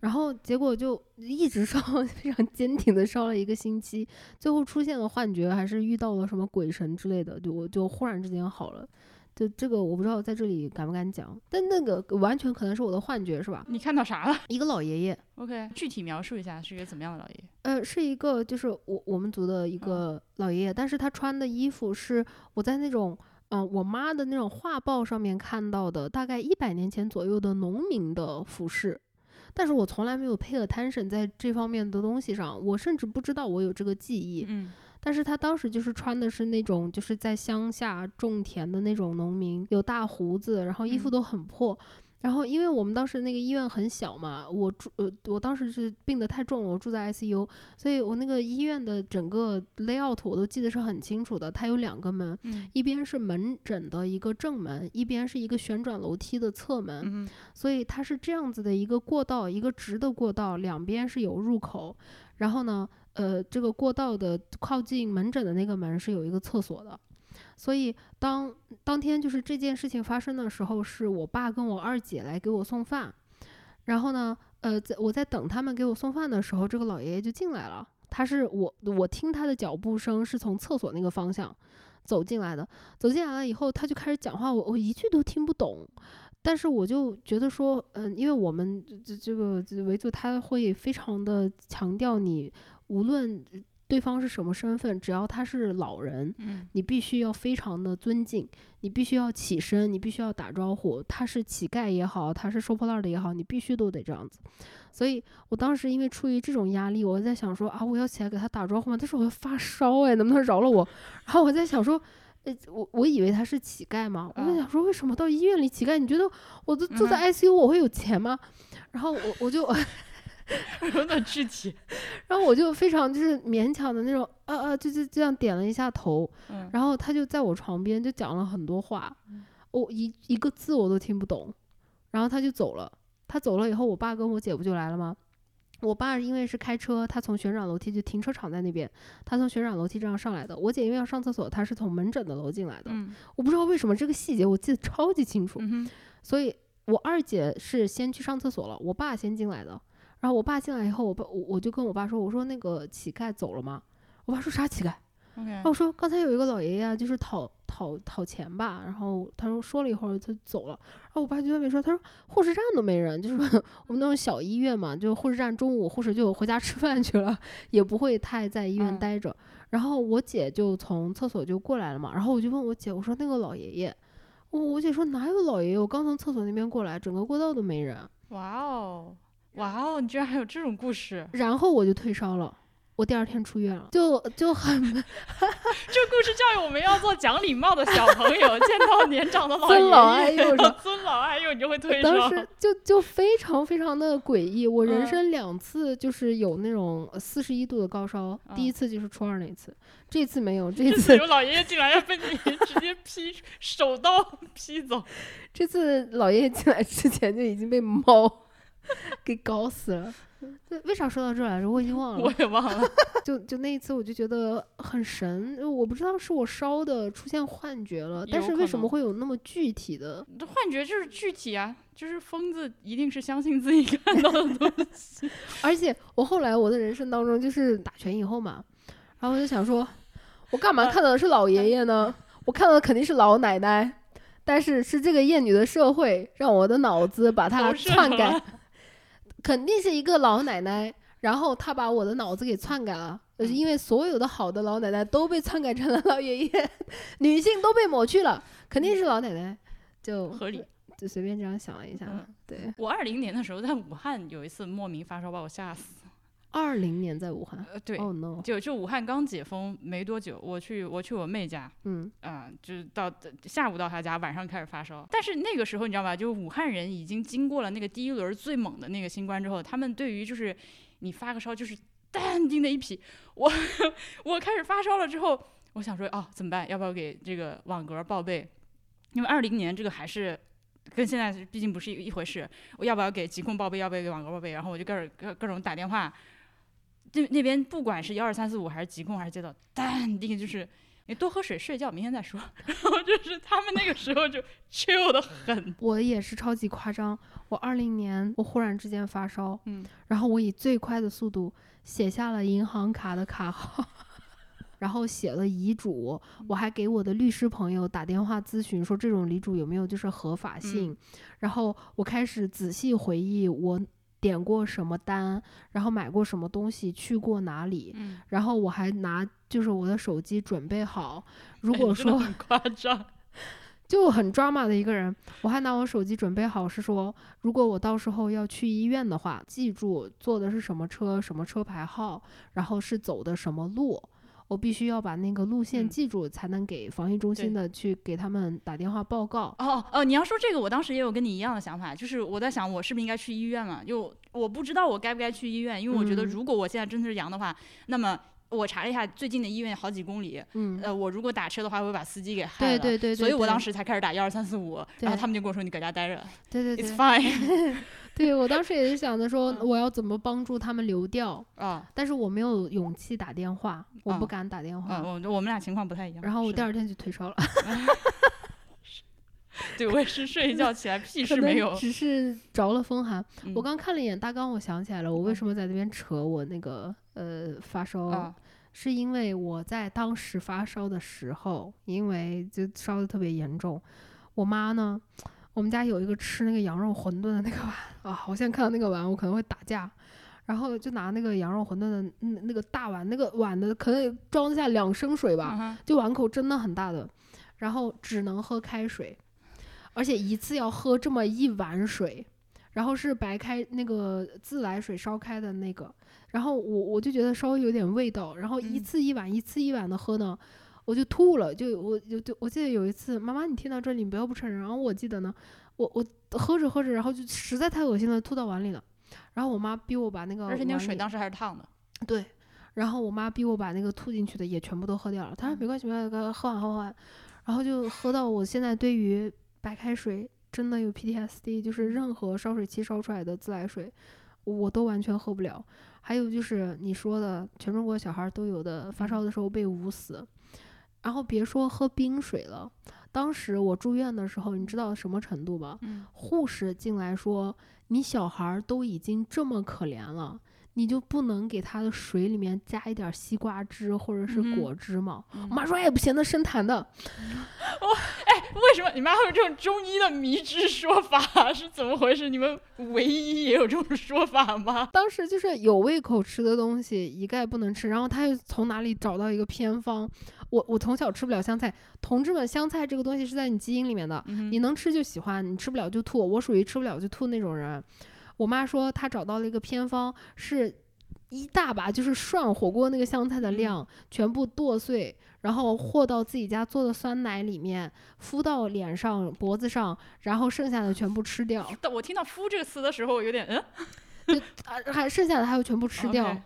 然后结果就一直烧，[laughs] 非常坚挺的烧了一个星期，最后出现了幻觉，还是遇到了什么鬼神之类的，就我就忽然之间好了。就这个我不知道在这里敢不敢讲，但那个完全可能是我的幻觉，是吧？你看到啥了？一个老爷爷。OK，具体描述一下是一个怎么样的老爷爷？呃，是一个就是我我们族的一个老爷爷，但是他穿的衣服是我在那种。嗯，我妈的那种画报上面看到的，大概一百年前左右的农民的服饰，但是我从来没有 pay attention 在这方面的东西上，我甚至不知道我有这个记忆。嗯，但是他当时就是穿的是那种就是在乡下种田的那种农民，有大胡子，然后衣服都很破。然后，因为我们当时那个医院很小嘛，我住呃，我当时是病得太重了，我住在 ICU，所以我那个医院的整个 layout 我都记得是很清楚的。它有两个门，一边是门诊的一个正门，一边是一个旋转楼梯的侧门，所以它是这样子的一个过道，一个直的过道，两边是有入口。然后呢，呃，这个过道的靠近门诊的那个门是有一个厕所的。所以当当天就是这件事情发生的时候，是我爸跟我二姐来给我送饭，然后呢，呃，在我在等他们给我送饭的时候，这个老爷爷就进来了。他是我我听他的脚步声是从厕所那个方向走进来的，走进来了以后，他就开始讲话，我我一句都听不懂，但是我就觉得说，嗯，因为我们这这个维族他会非常的强调你无论。对方是什么身份？只要他是老人，嗯，你必须要非常的尊敬，你必须要起身，你必须要打招呼。他是乞丐也好，他是收破烂的也好，你必须都得这样子。所以我当时因为出于这种压力，我在想说啊，我要起来给他打招呼吗？但是我要发烧哎，能不能饶了我？然后我在想说，呃，我我以为他是乞丐嘛，我在想说为什么到医院里乞丐？你觉得我都住在 ICU，我会有钱吗？然后我我就。[laughs] 有点具体，[laughs] 然后我就非常就是勉强的那种，啊啊，就就这样点了一下头，然后他就在我床边就讲了很多话，我一一个字我都听不懂，然后他就走了。他走了以后，我爸跟我姐不就来了吗？我爸因为是开车，他从旋转楼梯就停车场在那边，他从旋转楼梯这样上来的。我姐因为要上厕所，她是从门诊的楼进来的。我不知道为什么这个细节我记得超级清楚，所以我二姐是先去上厕所了，我爸先进来的。然后我爸进来以后，我爸我我就跟我爸说：“我说那个乞丐走了吗？”我爸说：“啥乞丐？”然后我说刚才有一个老爷爷就是讨讨讨钱吧，然后他说说了一会儿他走了，然后我爸就在外面说，他说护士站都没人，就是我们那种小医院嘛，就护士站中午护士就回家 [laughs] 吃饭去了，也不会太在医院待着。然后我姐就从厕所就过来了嘛，然后我就问我姐，我说那个老爷爷，我我姐说哪有老爷爷，我刚从厕所那边过来，整个过道都没人。哇哦，哇哦，你居然还有这种故事！然后我就退烧了。我第二天出院了，就就很。[laughs] 这故事教育我们要做讲礼貌的小朋友，见到年长的老爷爷，尊老爱幼，尊老爱幼，你就会退烧。当时就就非常非常的诡异。我人生两次就是有那种四十一度的高烧，第一次就是初二那次，这次没有。这次有老爷爷进来要被你 [laughs] 直接劈手刀劈走。这次老爷爷进来之前就已经被猫给搞死了。[laughs] 为啥说到这来着？我已经忘了。我也忘了。[laughs] 就就那一次，我就觉得很神。我不知道是我烧的出现幻觉了，但是为什么会有那么具体的这幻觉？就是具体啊，就是疯子一定是相信自己看到的东西。[laughs] 而且我后来我的人生当中，就是打拳以后嘛，然后我就想说，我干嘛看到的是老爷爷呢？我看到的肯定是老奶奶。但是是这个厌女的社会让我的脑子把它篡改。肯定是一个老奶奶，然后她把我的脑子给篡改了，因为所有的好的老奶奶都被篡改成了老爷爷，女性都被抹去了，肯定是老奶奶，就合理，就随便这样想了一下。对。我二零年的时候在武汉有一次莫名发烧，把我吓死。二零年在武汉，呃，对，Oh no，就就武汉刚解封没多久，我去我去我妹家，嗯，啊，就是到下午到她家，晚上开始发烧。但是那个时候你知道吧，就武汉人已经经过了那个第一轮最猛的那个新冠之后，他们对于就是你发个烧就是淡定的一批。我 [laughs] 我开始发烧了之后，我想说哦怎么办？要不要给这个网格报备？因为二零年这个还是跟现在毕竟不是一一回事。我要不要给疾控报备？要不要给网格报备？然后我就各种各各种打电话。那那边不管是幺二三四五还是疾控还是街道，淡定就是你多喝水睡觉，明天再说。[laughs] 然后就是他们那个时候就 chill 的很。我也是超级夸张，我二零年我忽然之间发烧，嗯，然后我以最快的速度写下了银行卡的卡号，[laughs] 然后写了遗嘱，我还给我的律师朋友打电话咨询说这种遗嘱有没有就是合法性，然后我开始仔细回忆我。点过什么单，然后买过什么东西，去过哪里，然后我还拿就是我的手机准备好，[laughs] 如果说很夸张，[laughs] 就很 drama 的一个人，我还拿我手机准备好，是说如果我到时候要去医院的话，记住坐的是什么车，什么车牌号，然后是走的什么路。我必须要把那个路线记住，才能给防疫中心的去给他们打电话报告。哦哦，你要说这个，我当时也有跟你一样的想法，就是我在想，我是不是应该去医院了？就我不知道我该不该去医院，因为我觉得如果我现在真的是阳的话，那么我查了一下最近的医院好几公里，嗯，呃，我如果打车的话会把司机给害了，对对对，所以我当时才开始打幺二三四五，然后他们就跟我说你搁家待着，对对对，It's fine。[laughs] 对我当时也是想着说，我要怎么帮助他们流掉啊？但是我没有勇气打电话，我不敢打电话。我我们俩情况不太一样。然后我第二天就退烧了。[laughs] [laughs] [laughs] 对，我也是睡一觉起来屁事没有，只是着了风寒。我刚看了一眼大纲，我想起来了，我为什么在那边扯我那个呃发烧，是因为我在当时发烧的时候，因为就烧的特别严重，我妈呢。我们家有一个吃那个羊肉馄饨的那个碗啊，我现在看到那个碗，我可能会打架。然后就拿那个羊肉馄饨的那那个大碗，那个碗的可能装得下两升水吧，就碗口真的很大的。然后只能喝开水，而且一次要喝这么一碗水，然后是白开那个自来水烧开的那个。然后我我就觉得稍微有点味道，然后一次一碗一次一碗的喝呢。我就吐了，就我就就我记得有一次，妈妈你听到这里你不要不承认。然后我记得呢，我我喝着喝着，然后就实在太恶心了，吐到碗里了。然后我妈逼我把那个，而且那个水当时还是烫的。对，然后我妈逼我把那个吐进去的也全部都喝掉了。她说没关系，没关系，喝完喝完。然后就喝到我现在对于白开水真的有 PTSD，就是任何烧水器烧出来的自来水，我都完全喝不了。还有就是你说的全中国小孩都有的发烧的时候被捂死。然后别说喝冰水了，当时我住院的时候，你知道什么程度吗？护士进来说：“你小孩都已经这么可怜了，你就不能给他的水里面加一点西瓜汁或者是果汁吗？我妈说哎不行，那生痰的。[laughs] 我，哎，[laughs] 为什么你妈会有这种中医的迷之说法？是怎么回事？你们唯一也有这种说法吗？当时就是有胃口吃的东西一概不能吃，然后他又从哪里找到一个偏方？我我从小吃不了香菜，同志们，香菜这个东西是在你基因里面的，你能吃就喜欢，你吃不了就吐。我属于吃不了就吐那种人。我妈说她找到了一个偏方，是一大把，就是涮火锅那个香菜的量，全部剁碎，然后和到自己家做的酸奶里面，敷到脸上、脖子上，然后剩下的全部吃掉。[laughs] 但我听到“敷”这个词的时候，有点嗯，还剩下的还要全部吃掉。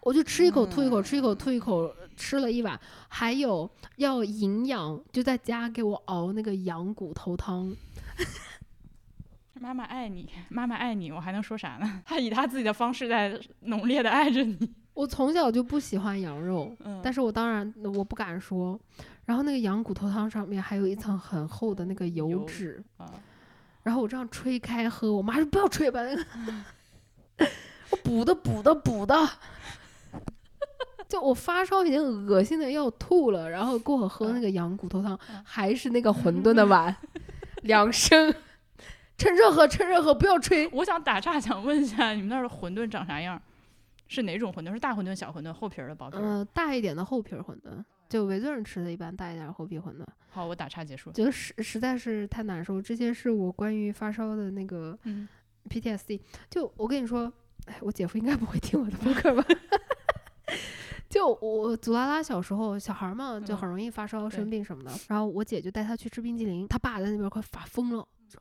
我就吃一口吐一口，吃一口吐一口，吃了一碗。还有要营养，就在家给我熬那个羊骨头汤。[laughs] 妈妈爱你，妈妈爱你，我还能说啥呢？他以他自己的方式在 [laughs] 浓烈的爱着你。我从小就不喜欢羊肉，但是我当然我不敢说。然后那个羊骨头汤上面还有一层很厚的那个油脂，然后我这样吹开喝，我妈说不要吹吧，那 [laughs] 个我补的补的补的。[laughs] 就我发烧已经恶心的要吐了，然后过会喝那个羊骨头汤，[laughs] 还是那个馄饨的碗，两升，趁热喝，趁热喝，不要吹。我想打岔，想问一下，你们那儿的馄饨长啥样？是哪种馄饨？是大馄饨、小馄饨、厚皮儿的、薄皮儿？嗯，大一点的厚皮儿馄饨，就维族人吃的一般大一点厚皮馄饨。好，我打岔结束。觉得实实在是太难受，这些是我关于发烧的那个 PTSD。就我跟你说，哎，我姐夫应该不会听我的播客吧？[laughs] 就我祖拉拉小时候小孩嘛，就很容易发烧生病什么的。然后我姐就带他去吃冰激凌，他爸在那边快发疯了，说：“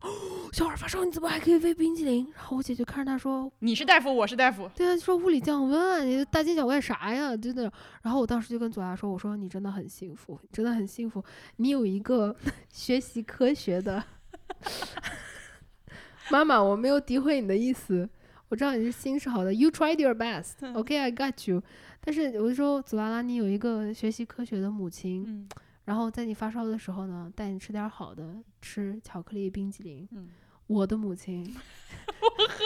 小孩发烧你怎么还可以喂冰淇淋？”然后我姐就看着他说：“你是大夫，我是大夫。”对啊，说物理降温啊，你大惊小怪啥呀？真的。然后我当时就跟祖拉说：“我说你真的很幸福，真的很幸福，你有一个 [laughs] 学习科学的 [laughs] 妈妈。我没有诋毁你的意思，我知道你是心是好的。You tried your best. [laughs] OK, I got you.” 但是我就说，祖拉拉，你有一个学习科学的母亲，然后在你发烧的时候呢，带你吃点好的，吃巧克力冰淇淋。我的母亲，[laughs] 我喝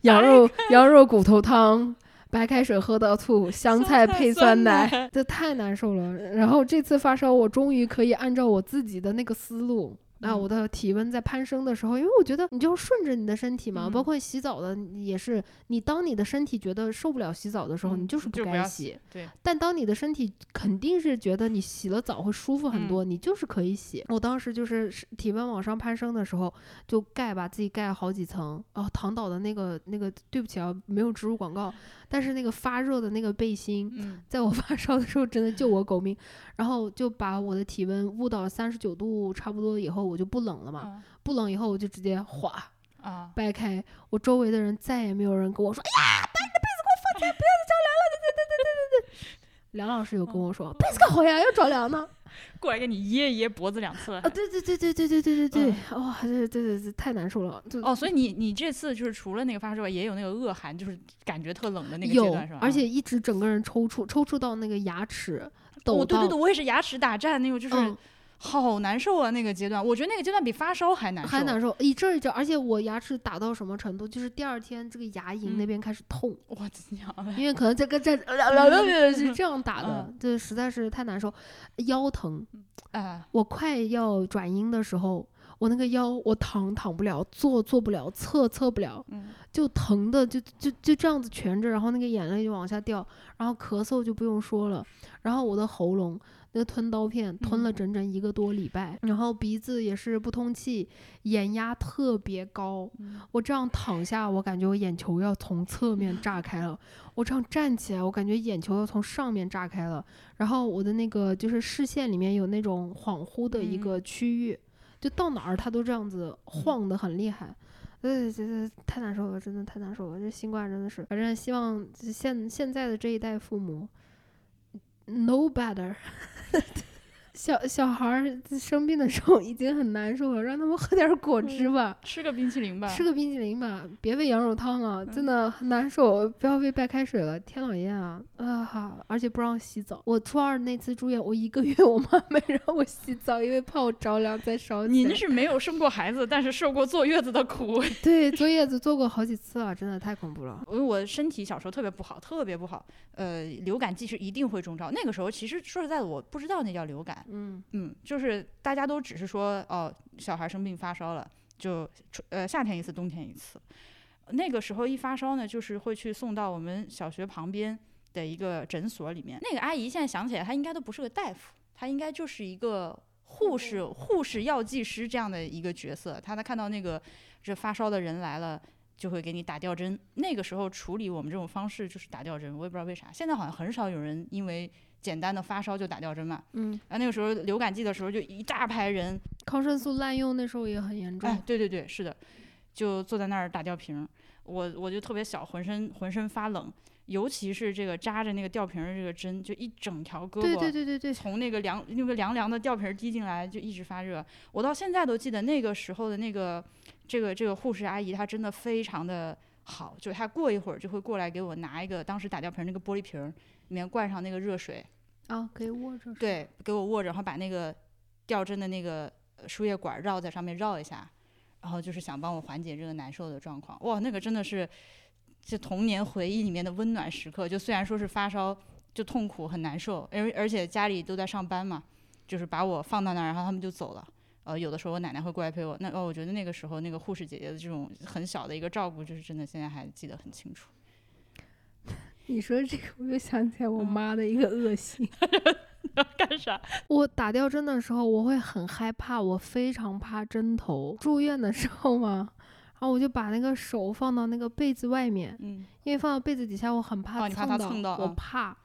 羊肉羊肉骨头汤，白开水喝到吐，香菜配酸奶，这太难受了。然后这次发烧，我终于可以按照我自己的那个思路。啊，我的体温在攀升的时候，因为我觉得你就顺着你的身体嘛，包括洗澡的也是，你当你的身体觉得受不了洗澡的时候，你就是不该洗。对。但当你的身体肯定是觉得你洗了澡会舒服很多，你就是可以洗。我当时就是体温往上攀升的时候，就盖把自己盖好几层。哦，唐导的那个那个，对不起啊，没有植入广告。[laughs] 但是那个发热的那个背心，在我 [laughs] 发烧的时候真的救我狗命。然后就把我的体温捂到三十九度差不多以后，我就不冷了嘛。不冷以后，我就直接哗啊掰开。我周围的人再也没有人跟我说：“哎呀，把你的被子给我放起来，不要再着凉了。”对对对对对对。梁老师有跟我说：“被子干好呀，要着凉呢。[laughs] ”过来给你掖一掖脖子两侧。啊，对对对对对对对对对，哇，对对对对，太难受了。哦，所以你你这次就是除了那个发烧外，也有那个恶寒，就是感觉特冷的那个阶段是吧？而且一直整个人抽搐，抽搐到那个牙齿抖。对对对，我也是牙齿打颤那种，就是。好难受啊！那个阶段，我觉得那个阶段比发烧还难受，还难受一阵一阵，而且我牙齿打到什么程度，就是第二天这个牙龈那边开始痛。我的娘！因为可能这个这是这样打的，这实在是太难受，腰疼。哎，我快要转阴的时候，我那个腰我躺躺不了，坐坐不了，侧侧不了，就疼的就就就这样子蜷着，然后那个眼泪就往下掉，然后咳嗽就不用说了，然后我的喉咙。那个吞刀片吞了整整一个多礼拜，然后鼻子也是不通气，眼压特别高。我这样躺下，我感觉我眼球要从侧面炸开了；我这样站起来，我感觉眼球要从上面炸开了。然后我的那个就是视线里面有那种恍惚的一个区域，就到哪儿它都这样子晃得很厉害。呃，这这太难受了，真的太难受了。这新冠真的是，反正希望现现在的这一代父母。know better. [laughs] 小小孩儿生病的时候 [laughs] 已经很难受了，让他们喝点果汁吧，吃个冰淇淋吧，吃个冰淇淋吧，别喂羊肉汤了，真的很难受。不要喂白开水了，天老爷啊啊！而且不让洗澡。我初二那次住院，我一个月 [laughs] 我妈没让我洗澡，因为怕我着凉再烧。您是没有生过孩子，但是受过坐月子的苦。[laughs] 对，坐月子坐过好几次了，真的太恐怖了。因为我身体小时候特别不好，特别不好。呃，流感季是一定会中招。那个时候其实说实在的，我不知道那叫流感。嗯嗯，就是大家都只是说哦，小孩生病发烧了，就呃夏天一次，冬天一次。那个时候一发烧呢，就是会去送到我们小学旁边的一个诊所里面。那个阿姨现在想起来，她应该都不是个大夫，她应该就是一个护士、护士药剂师这样的一个角色。她她看到那个这发烧的人来了，就会给你打吊针。那个时候处理我们这种方式就是打吊针，我也不知道为啥。现在好像很少有人因为简单的发烧就打吊针嘛。嗯。啊，那个时候流感季的时候就一大排人，抗生素滥用那时候也很严重。哎，对对对，是的，就坐在那儿打吊瓶。我我就特别小，浑身浑身发冷，尤其是这个扎着那个吊瓶的这个针，就一整条胳膊，对对对对对，从那个凉那个凉凉的吊瓶滴进来，就一直发热。我到现在都记得那个时候的那个这个这个护士阿姨，她真的非常的好，就她过一会儿就会过来给我拿一个当时打吊瓶那个玻璃瓶，里面灌上那个热水，啊，给握着，对，给我握着，然后把那个吊针的那个输液管绕在上面绕一下。然后就是想帮我缓解这个难受的状况，哇，那个真的是，就童年回忆里面的温暖时刻。就虽然说是发烧，就痛苦很难受，而而且家里都在上班嘛，就是把我放到那儿，然后他们就走了。呃，有的时候我奶奶会过来陪我。那哦，我觉得那个时候那个护士姐姐的这种很小的一个照顾，就是真的现在还记得很清楚。你说这个，我又想起来我妈的一个恶习。[laughs] 要干啥？我打吊针的时候，我会很害怕，我非常怕针头。住院的时候嘛，然后我就把那个手放到那个被子外面，嗯，因为放到被子底下，我很怕蹭到，我怕。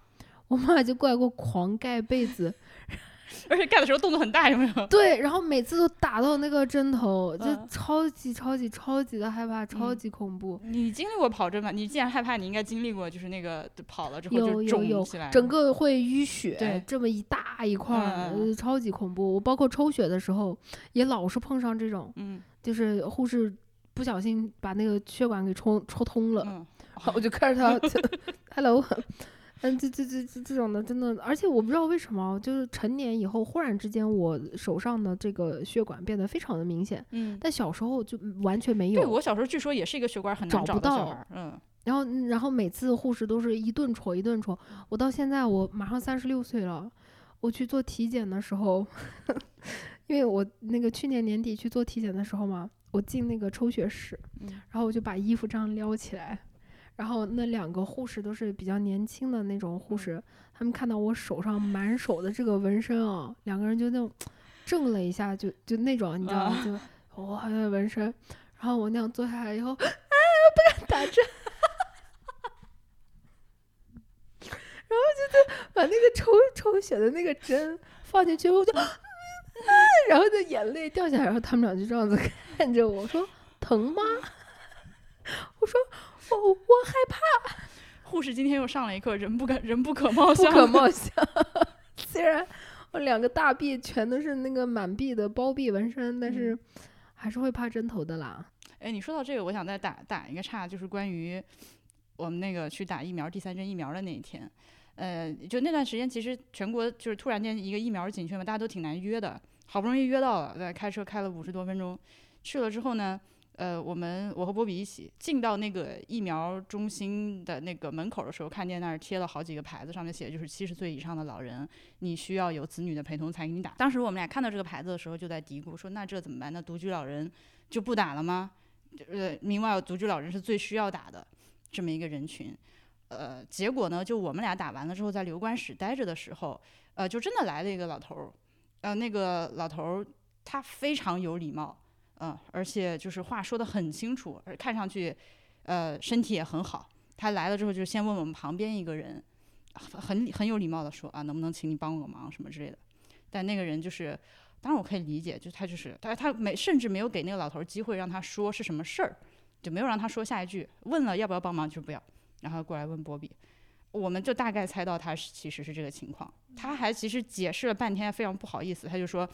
我妈就过来给我狂盖被子。[laughs] 而且盖的时候动作很大，有没有？[laughs] 对，然后每次都打到那个针头，就超级超级超级的害怕，超级恐怖。你经历过跑针吗？你既然害怕，你应该经历过，就是那个跑了之后就肿起来，整个会淤血，对，这么一大一块儿，超级恐怖。我包括抽血的时候，也老是碰上这种，嗯，就是护士不小心把那个血管给抽抽通了，嗯，我就看着他，[laughs] [laughs] Hello。嗯，这这这这这种的真的，而且我不知道为什么，就是成年以后忽然之间，我手上的这个血管变得非常的明显。嗯，但小时候就完全没有。对我小时候据说也是一个血管很难找不到。嗯，然后然后每次护士都是一顿戳一顿戳。我到现在我马上三十六岁了，我去做体检的时候，[laughs] 因为我那个去年年底去做体检的时候嘛，我进那个抽血室，然后我就把衣服这样撩起来。然后那两个护士都是比较年轻的那种护士，他们看到我手上满手的这个纹身啊，两个人就那种怔了一下，就就那种你知道吗？就哇，那纹身。然后我那样坐下来以后，[laughs] 哎，不敢打针。然后就在把那个抽抽血的那个针放进去，我就，然后就眼泪掉下来，然后他们俩就这样子 [laughs] 看着我说：“疼吗？” [laughs] 我说。我我害怕，护士今天又上了一课，人不敢，人不可貌相，不可貌相。[laughs] 虽然我两个大臂全都是那个满臂的包臂纹身，但是还是会怕针头的啦。哎，你说到这个，我想再打打一个岔，就是关于我们那个去打疫苗第三针疫苗的那一天。呃，就那段时间，其实全国就是突然间一个疫苗紧缺嘛，大家都挺难约的，好不容易约到了，在开车开了五十多分钟，去了之后呢。呃，我们我和波比一起进到那个疫苗中心的那个门口的时候，看见那儿贴了好几个牌子，上面写的就是七十岁以上的老人，你需要有子女的陪同才给你打。当时我们俩看到这个牌子的时候，就在嘀咕说：“那这怎么办？那独居老人就不打了吗？”呃，明外独居老人是最需要打的这么一个人群。呃，结果呢，就我们俩打完了之后，在留观室待着的时候，呃，就真的来了一个老头儿。呃，那个老头儿他非常有礼貌。嗯，而且就是话说的很清楚，而看上去，呃，身体也很好。他来了之后，就先问我们旁边一个人，很很有礼貌的说啊，能不能请你帮我个忙什么之类的。但那个人就是，当然我可以理解，就他就是他他没甚至没有给那个老头机会让他说是什么事儿，就没有让他说下一句。问了要不要帮忙就不要，然后过来问波比。我们就大概猜到他是其实是这个情况。他还其实解释了半天，非常不好意思，他就说。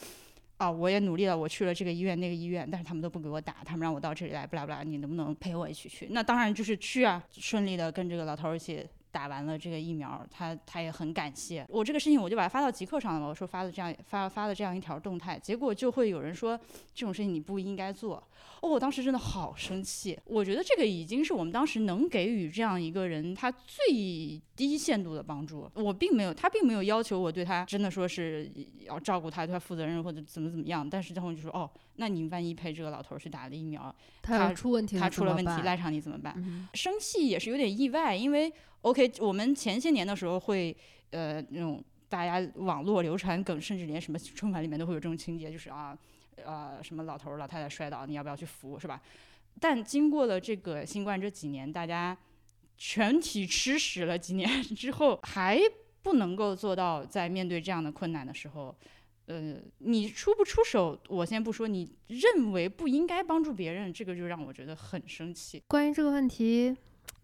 啊，我也努力了，我去了这个医院那个医院，但是他们都不给我打，他们让我到这里来，不啦不啦，你能不能陪我一起去？那当然就是去啊，顺利的跟这个老头一起。打完了这个疫苗，他他也很感谢我这个事情，我就把它发到极客上了嘛。我说发了这样发发了这样一条动态，结果就会有人说这种事情你不应该做。哦，我当时真的好生气。我觉得这个已经是我们当时能给予这样一个人他最低限度的帮助。我并没有，他并没有要求我对他真的说是要照顾他，对他负责任或者怎么怎么样。但是最后就说哦，那你万一陪这个老头去打了疫苗，他出问题，他出了问题赖上你怎么办？生气也是有点意外，因为。OK，我们前些年的时候会，呃，那种大家网络流传梗，甚至连什么春晚里面都会有这种情节，就是啊，呃，什么老头儿老太太摔倒，你要不要去扶，是吧？但经过了这个新冠这几年，大家全体吃屎了几年 [laughs] 之后，还不能够做到在面对这样的困难的时候，呃，你出不出手，我先不说，你认为不应该帮助别人，这个就让我觉得很生气。关于这个问题。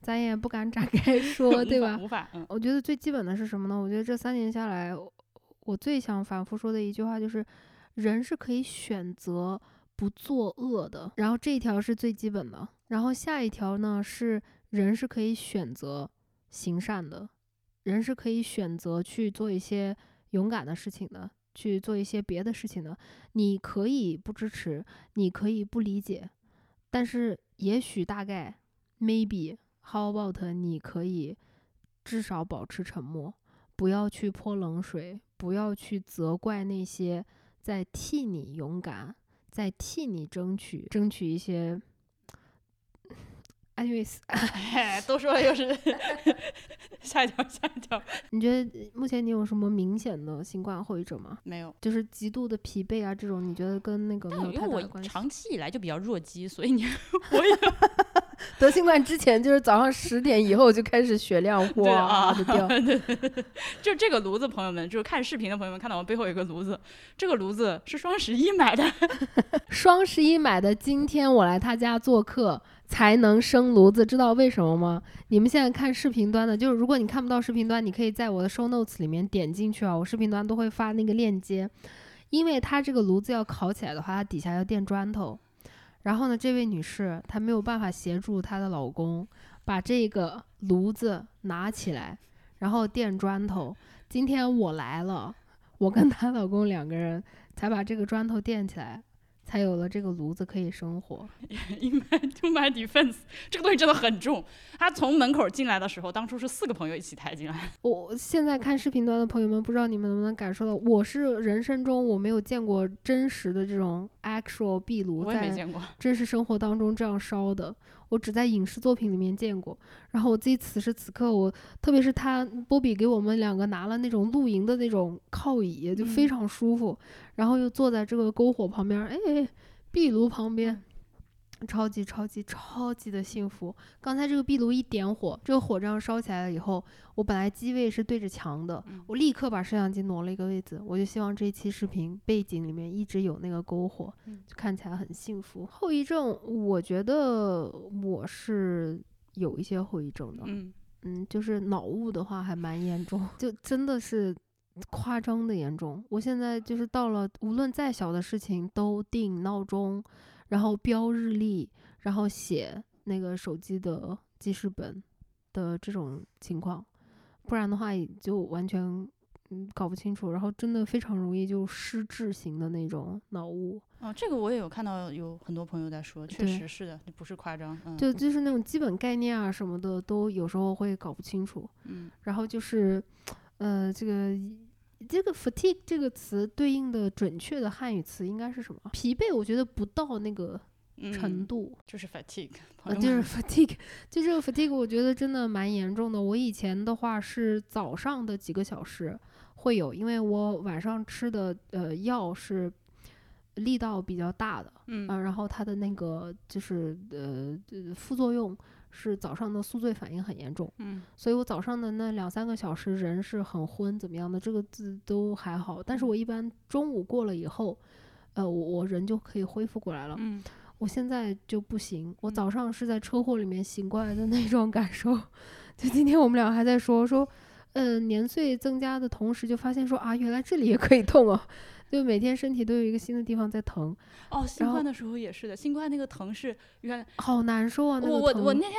咱也不敢展开 [laughs] 说，对吧？无法。我觉得最基本的是什么呢？我觉得这三年下来，我最想反复说的一句话就是：人是可以选择不作恶的。然后这一条是最基本的。然后下一条呢是人是可以选择行善的，人是可以选择去做一些勇敢的事情的，去做一些别的事情的。你可以不支持，你可以不理解，但是也许大概 maybe。How about 你可以至少保持沉默，不要去泼冷水，不要去责怪那些在替你勇敢、在替你争取、争取一些。Anyways，[laughs] 都说了又是 [laughs] 下一条，下一条。你觉得目前你有什么明显的新冠后遗症吗？没有，就是极度的疲惫啊，这种你觉得跟那个没有太大关系？长 [laughs] 期以来就比较弱鸡，所以你我也。得新冠之前，就是早上十点以后就开始血量哇的掉。就这个炉子，朋友们，就是看视频的朋友们看到我背后有个炉子，这个炉子是双十一买的。双十一买的，今天我来他家做客才能生炉子，知道为什么吗？你们现在看视频端的，就是如果你看不到视频端，你可以在我的 show notes 里面点进去啊，我视频端都会发那个链接，因为它这个炉子要烤起来的话，它底下要垫砖头。然后呢，这位女士她没有办法协助她的老公把这个炉子拿起来，然后垫砖头。今天我来了，我跟她老公两个人才把这个砖头垫起来。才有了这个炉子可以生火。In my to my defense，这个东西真的很重。他从门口进来的时候，当初是四个朋友一起抬进来。我现在看视频端的朋友们，不知道你们能不能感受到，我是人生中我没有见过真实的这种 actual 壁炉，在真实生活当中这样烧的。我只在影视作品里面见过，然后我自己此时此刻，我特别是他波比给我们两个拿了那种露营的那种靠椅，就非常舒服，然后又坐在这个篝火旁边，哎，壁炉旁边。超级超级超级的幸福！刚才这个壁炉一点火，这个火这样烧起来了以后，我本来机位是对着墙的，我立刻把摄像机挪了一个位置，我就希望这一期视频背景里面一直有那个篝火，就看起来很幸福。后遗症，我觉得我是有一些后遗症的，嗯嗯，就是脑雾的话还蛮严重，就真的是夸张的严重。我现在就是到了，无论再小的事情都定闹钟。然后标日历，然后写那个手机的记事本的这种情况，不然的话就完全嗯搞不清楚。然后真的非常容易就失智型的那种脑雾。哦，这个我也有看到有很多朋友在说，确实是的，不是夸张。就就是那种基本概念啊什么的，都有时候会搞不清楚。嗯。然后就是，呃，这个。这个 fatigue 这个词对应的准确的汉语词应该是什么？疲惫，我觉得不到那个程度，就是 fatigue，就是 fatigue，就这个 fatigue，我觉得真的蛮严重的。我以前的话是早上的几个小时会有，因为我晚上吃的呃药是力道比较大的，嗯，然后它的那个就是呃副作用。是早上的宿醉反应很严重，嗯，所以我早上的那两三个小时人是很昏，怎么样的这个字都还好，但是我一般中午过了以后，呃，我我人就可以恢复过来了，嗯，我现在就不行，我早上是在车祸里面醒过来的那种感受，[laughs] 就今天我们俩还在说说，呃，年岁增加的同时，就发现说啊，原来这里也可以痛哦，就每天身体都有一个新的地方在疼。哦，新冠的时候也是的，新冠那个疼是原好难受啊。我我我那天。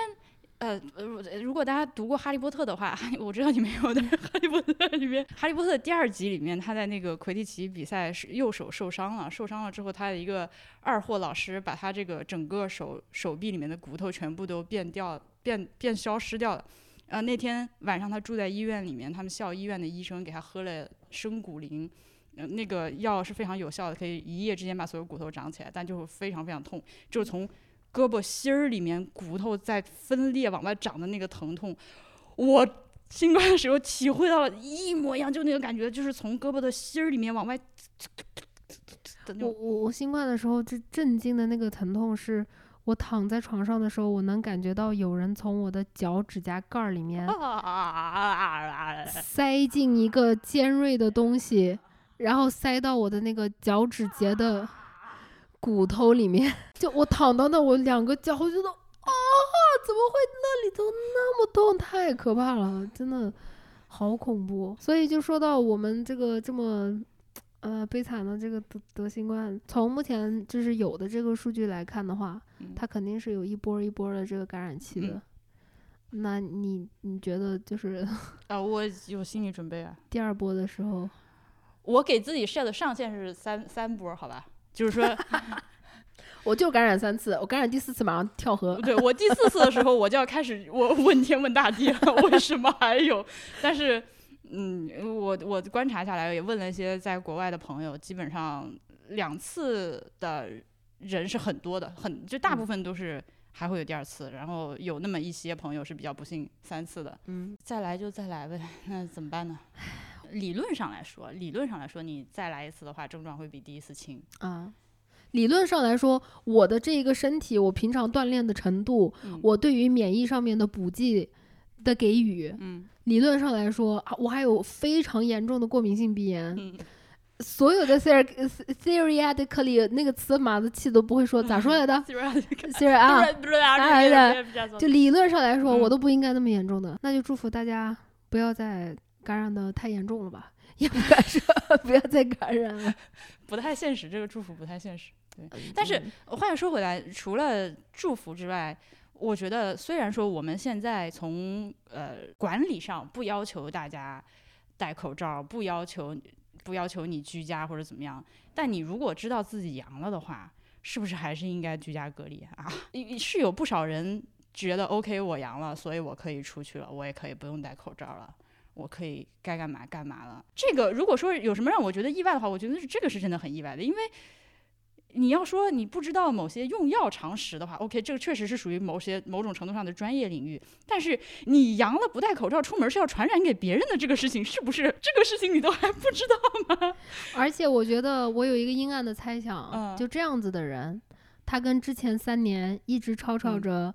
呃呃，如果大家读过《哈利波特》的话，[laughs] 我知道你没有的。《哈利波特》里面，《哈利波特》第二集里面，他在那个魁地奇比赛是右手受伤了，受伤了之后，他的一个二货老师把他这个整个手手臂里面的骨头全部都变掉，变变消失掉了。呃，那天晚上他住在医院里面，他们校医院的医生给他喝了生骨灵，呃，那个药是非常有效的，可以一夜之间把所有骨头长起来，但就非常非常痛，就从。胳膊心儿里面骨头在分裂往外长的那个疼痛，我新冠的时候体会到了一模一样，就那个感觉，就是从胳膊的心儿里面往外。我我我新冠的时候，就震惊的那个疼痛，是我躺在床上的时候，我能感觉到有人从我的脚指甲盖儿里面塞进一个尖锐的东西，然后塞到我的那个脚趾节的。骨头里面，[laughs] 就我躺到那，我两个脚，我觉得啊，怎么会那里头那么痛？太可怕了，真的好恐怖。所以就说到我们这个这么呃悲惨的这个得得新冠，从目前就是有的这个数据来看的话，它肯定是有一波一波的这个感染期的。那你你觉得就是啊，我有心理准备啊。第二波的时候，我给自己设的上限是三三波，好吧？就是说，[laughs] 我就感染三次，我感染第四次马上跳河。[laughs] 对我第四次的时候，我就要开始我问天问大地了，[laughs] 为什么还有？但是，嗯，我我观察下来也问了一些在国外的朋友，基本上两次的人是很多的，很就大部分都是还会有第二次，然后有那么一些朋友是比较不幸三次的。嗯，再来就再来呗，那怎么办呢？理论上来说，理论上来说，你再来一次的话，症状会比第一次轻啊。理论上来说，我的这一个身体，我平常锻炼的程度，我对于免疫上面的补剂的给予，嗯，理论上来说，我还有非常严重的过敏性鼻炎，[laughs] 所有的 ser theoretically 那个词，马子气都不会说，咋说来的？[laughs] theoretically [laughs] 啊，就理论上来说，我都不应该那么严重的。那就祝福大家不要再。感染的太严重了吧？也不敢说，不要再感染了，[laughs] 不太现实。这个祝福不太现实。对，但是话又说回来，除了祝福之外，我觉得虽然说我们现在从呃管理上不要求大家戴口罩，不要求不要求你居家或者怎么样，但你如果知道自己阳了的话，是不是还是应该居家隔离啊？[laughs] 是有不少人觉得 OK，我阳了，所以我可以出去了，我也可以不用戴口罩了。我可以该干嘛干嘛了。这个如果说有什么让我觉得意外的话，我觉得是这个是真的很意外的。因为你要说你不知道某些用药常识的话，OK，这个确实是属于某些某种程度上的专业领域。但是你阳了不戴口罩出门是要传染给别人的这个事情，是不是这个事情你都还不知道吗？[laughs] 而且我觉得我有一个阴暗的猜想，就这样子的人，他跟之前三年一直吵吵着。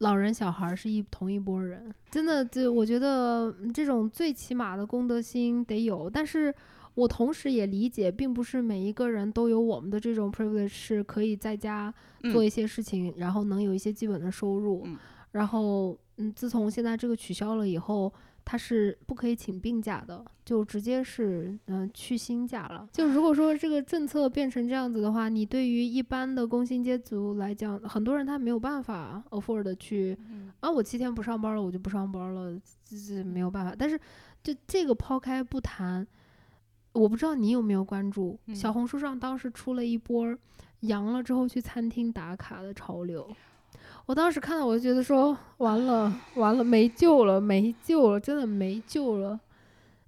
老人小孩是一同一波人，真的，就我觉得这种最起码的公德心得有。但是我同时也理解，并不是每一个人都有我们的这种 privilege，是可以在家做一些事情，然后能有一些基本的收入。然后，嗯，自从现在这个取消了以后。他是不可以请病假的，就直接是嗯去薪假了。就如果说这个政策变成这样子的话，你对于一般的工薪阶族来讲，很多人他没有办法 afford 去啊，我七天不上班了，我就不上班了，这这没有办法。但是就这个抛开不谈，我不知道你有没有关注，小红书上当时出了一波阳了之后去餐厅打卡的潮流。我当时看到，我就觉得说完了，完了，没救了，没救了，真的没救了。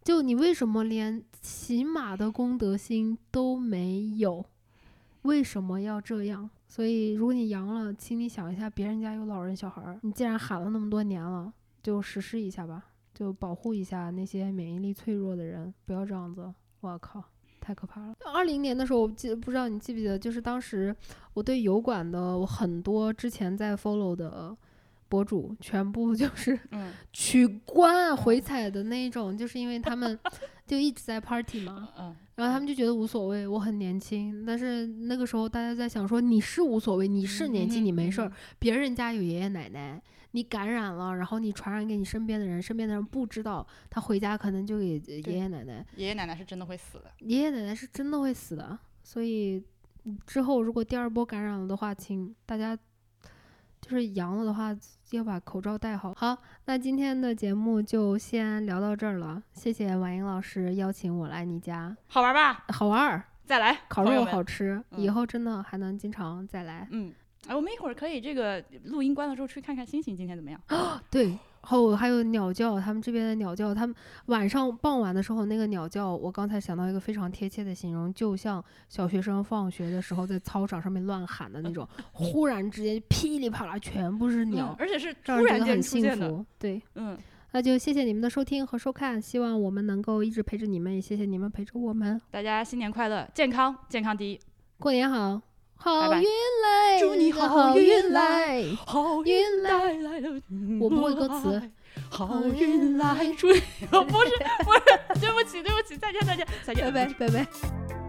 就你为什么连起码的公德心都没有？为什么要这样？所以，如果你阳了，请你想一下，别人家有老人小孩儿，你既然喊了那么多年了，就实施一下吧，就保护一下那些免疫力脆弱的人，不要这样子。我靠！太可怕了！二零年的时候，我记不知道你记不记得，就是当时我对油管的我很多之前在 follow 的博主，全部就是取关回踩的那一种，就是因为他们 [laughs] 就一直在 party 嘛，然后他们就觉得无所谓，我很年轻。但是那个时候大家在想说，你是无所谓，你是年轻，你没事儿。别人家有爷爷奶奶，你感染了，然后你传染给你身边的人，身边的人不知道，他回家可能就给爷爷奶奶。爷爷奶奶是真的会死的。爷爷奶奶是真的会死的。所以之后如果第二波感染了的话，请大家就是阳了的话。要把口罩戴好。好，那今天的节目就先聊到这儿了。谢谢婉莹老师邀请我来你家，好玩吧？好玩，再来。烤肉好吃，以后真的还能经常再来。嗯，哎，我们一会儿可以这个录音关了之后出去看看星星，今天怎么样？对。后还有鸟叫，他们这边的鸟叫，他们晚上傍晚的时候那个鸟叫，我刚才想到一个非常贴切的形容，就像小学生放学的时候在操场上面乱喊的那种，[laughs] 忽然之间噼里啪啦全部是鸟，而且是突然间出现的。对，嗯，那就谢谢你们的收听和收看，希望我们能够一直陪着你们，也谢谢你们陪着我们。大家新年快乐，健康健康第一，过年好。好运来，祝你好运来，好运来来了。[laughs] 我不会歌词。好运来，祝你不是 [laughs] 不是，[laughs] 对不起对不起，再见再见再见，拜拜拜拜。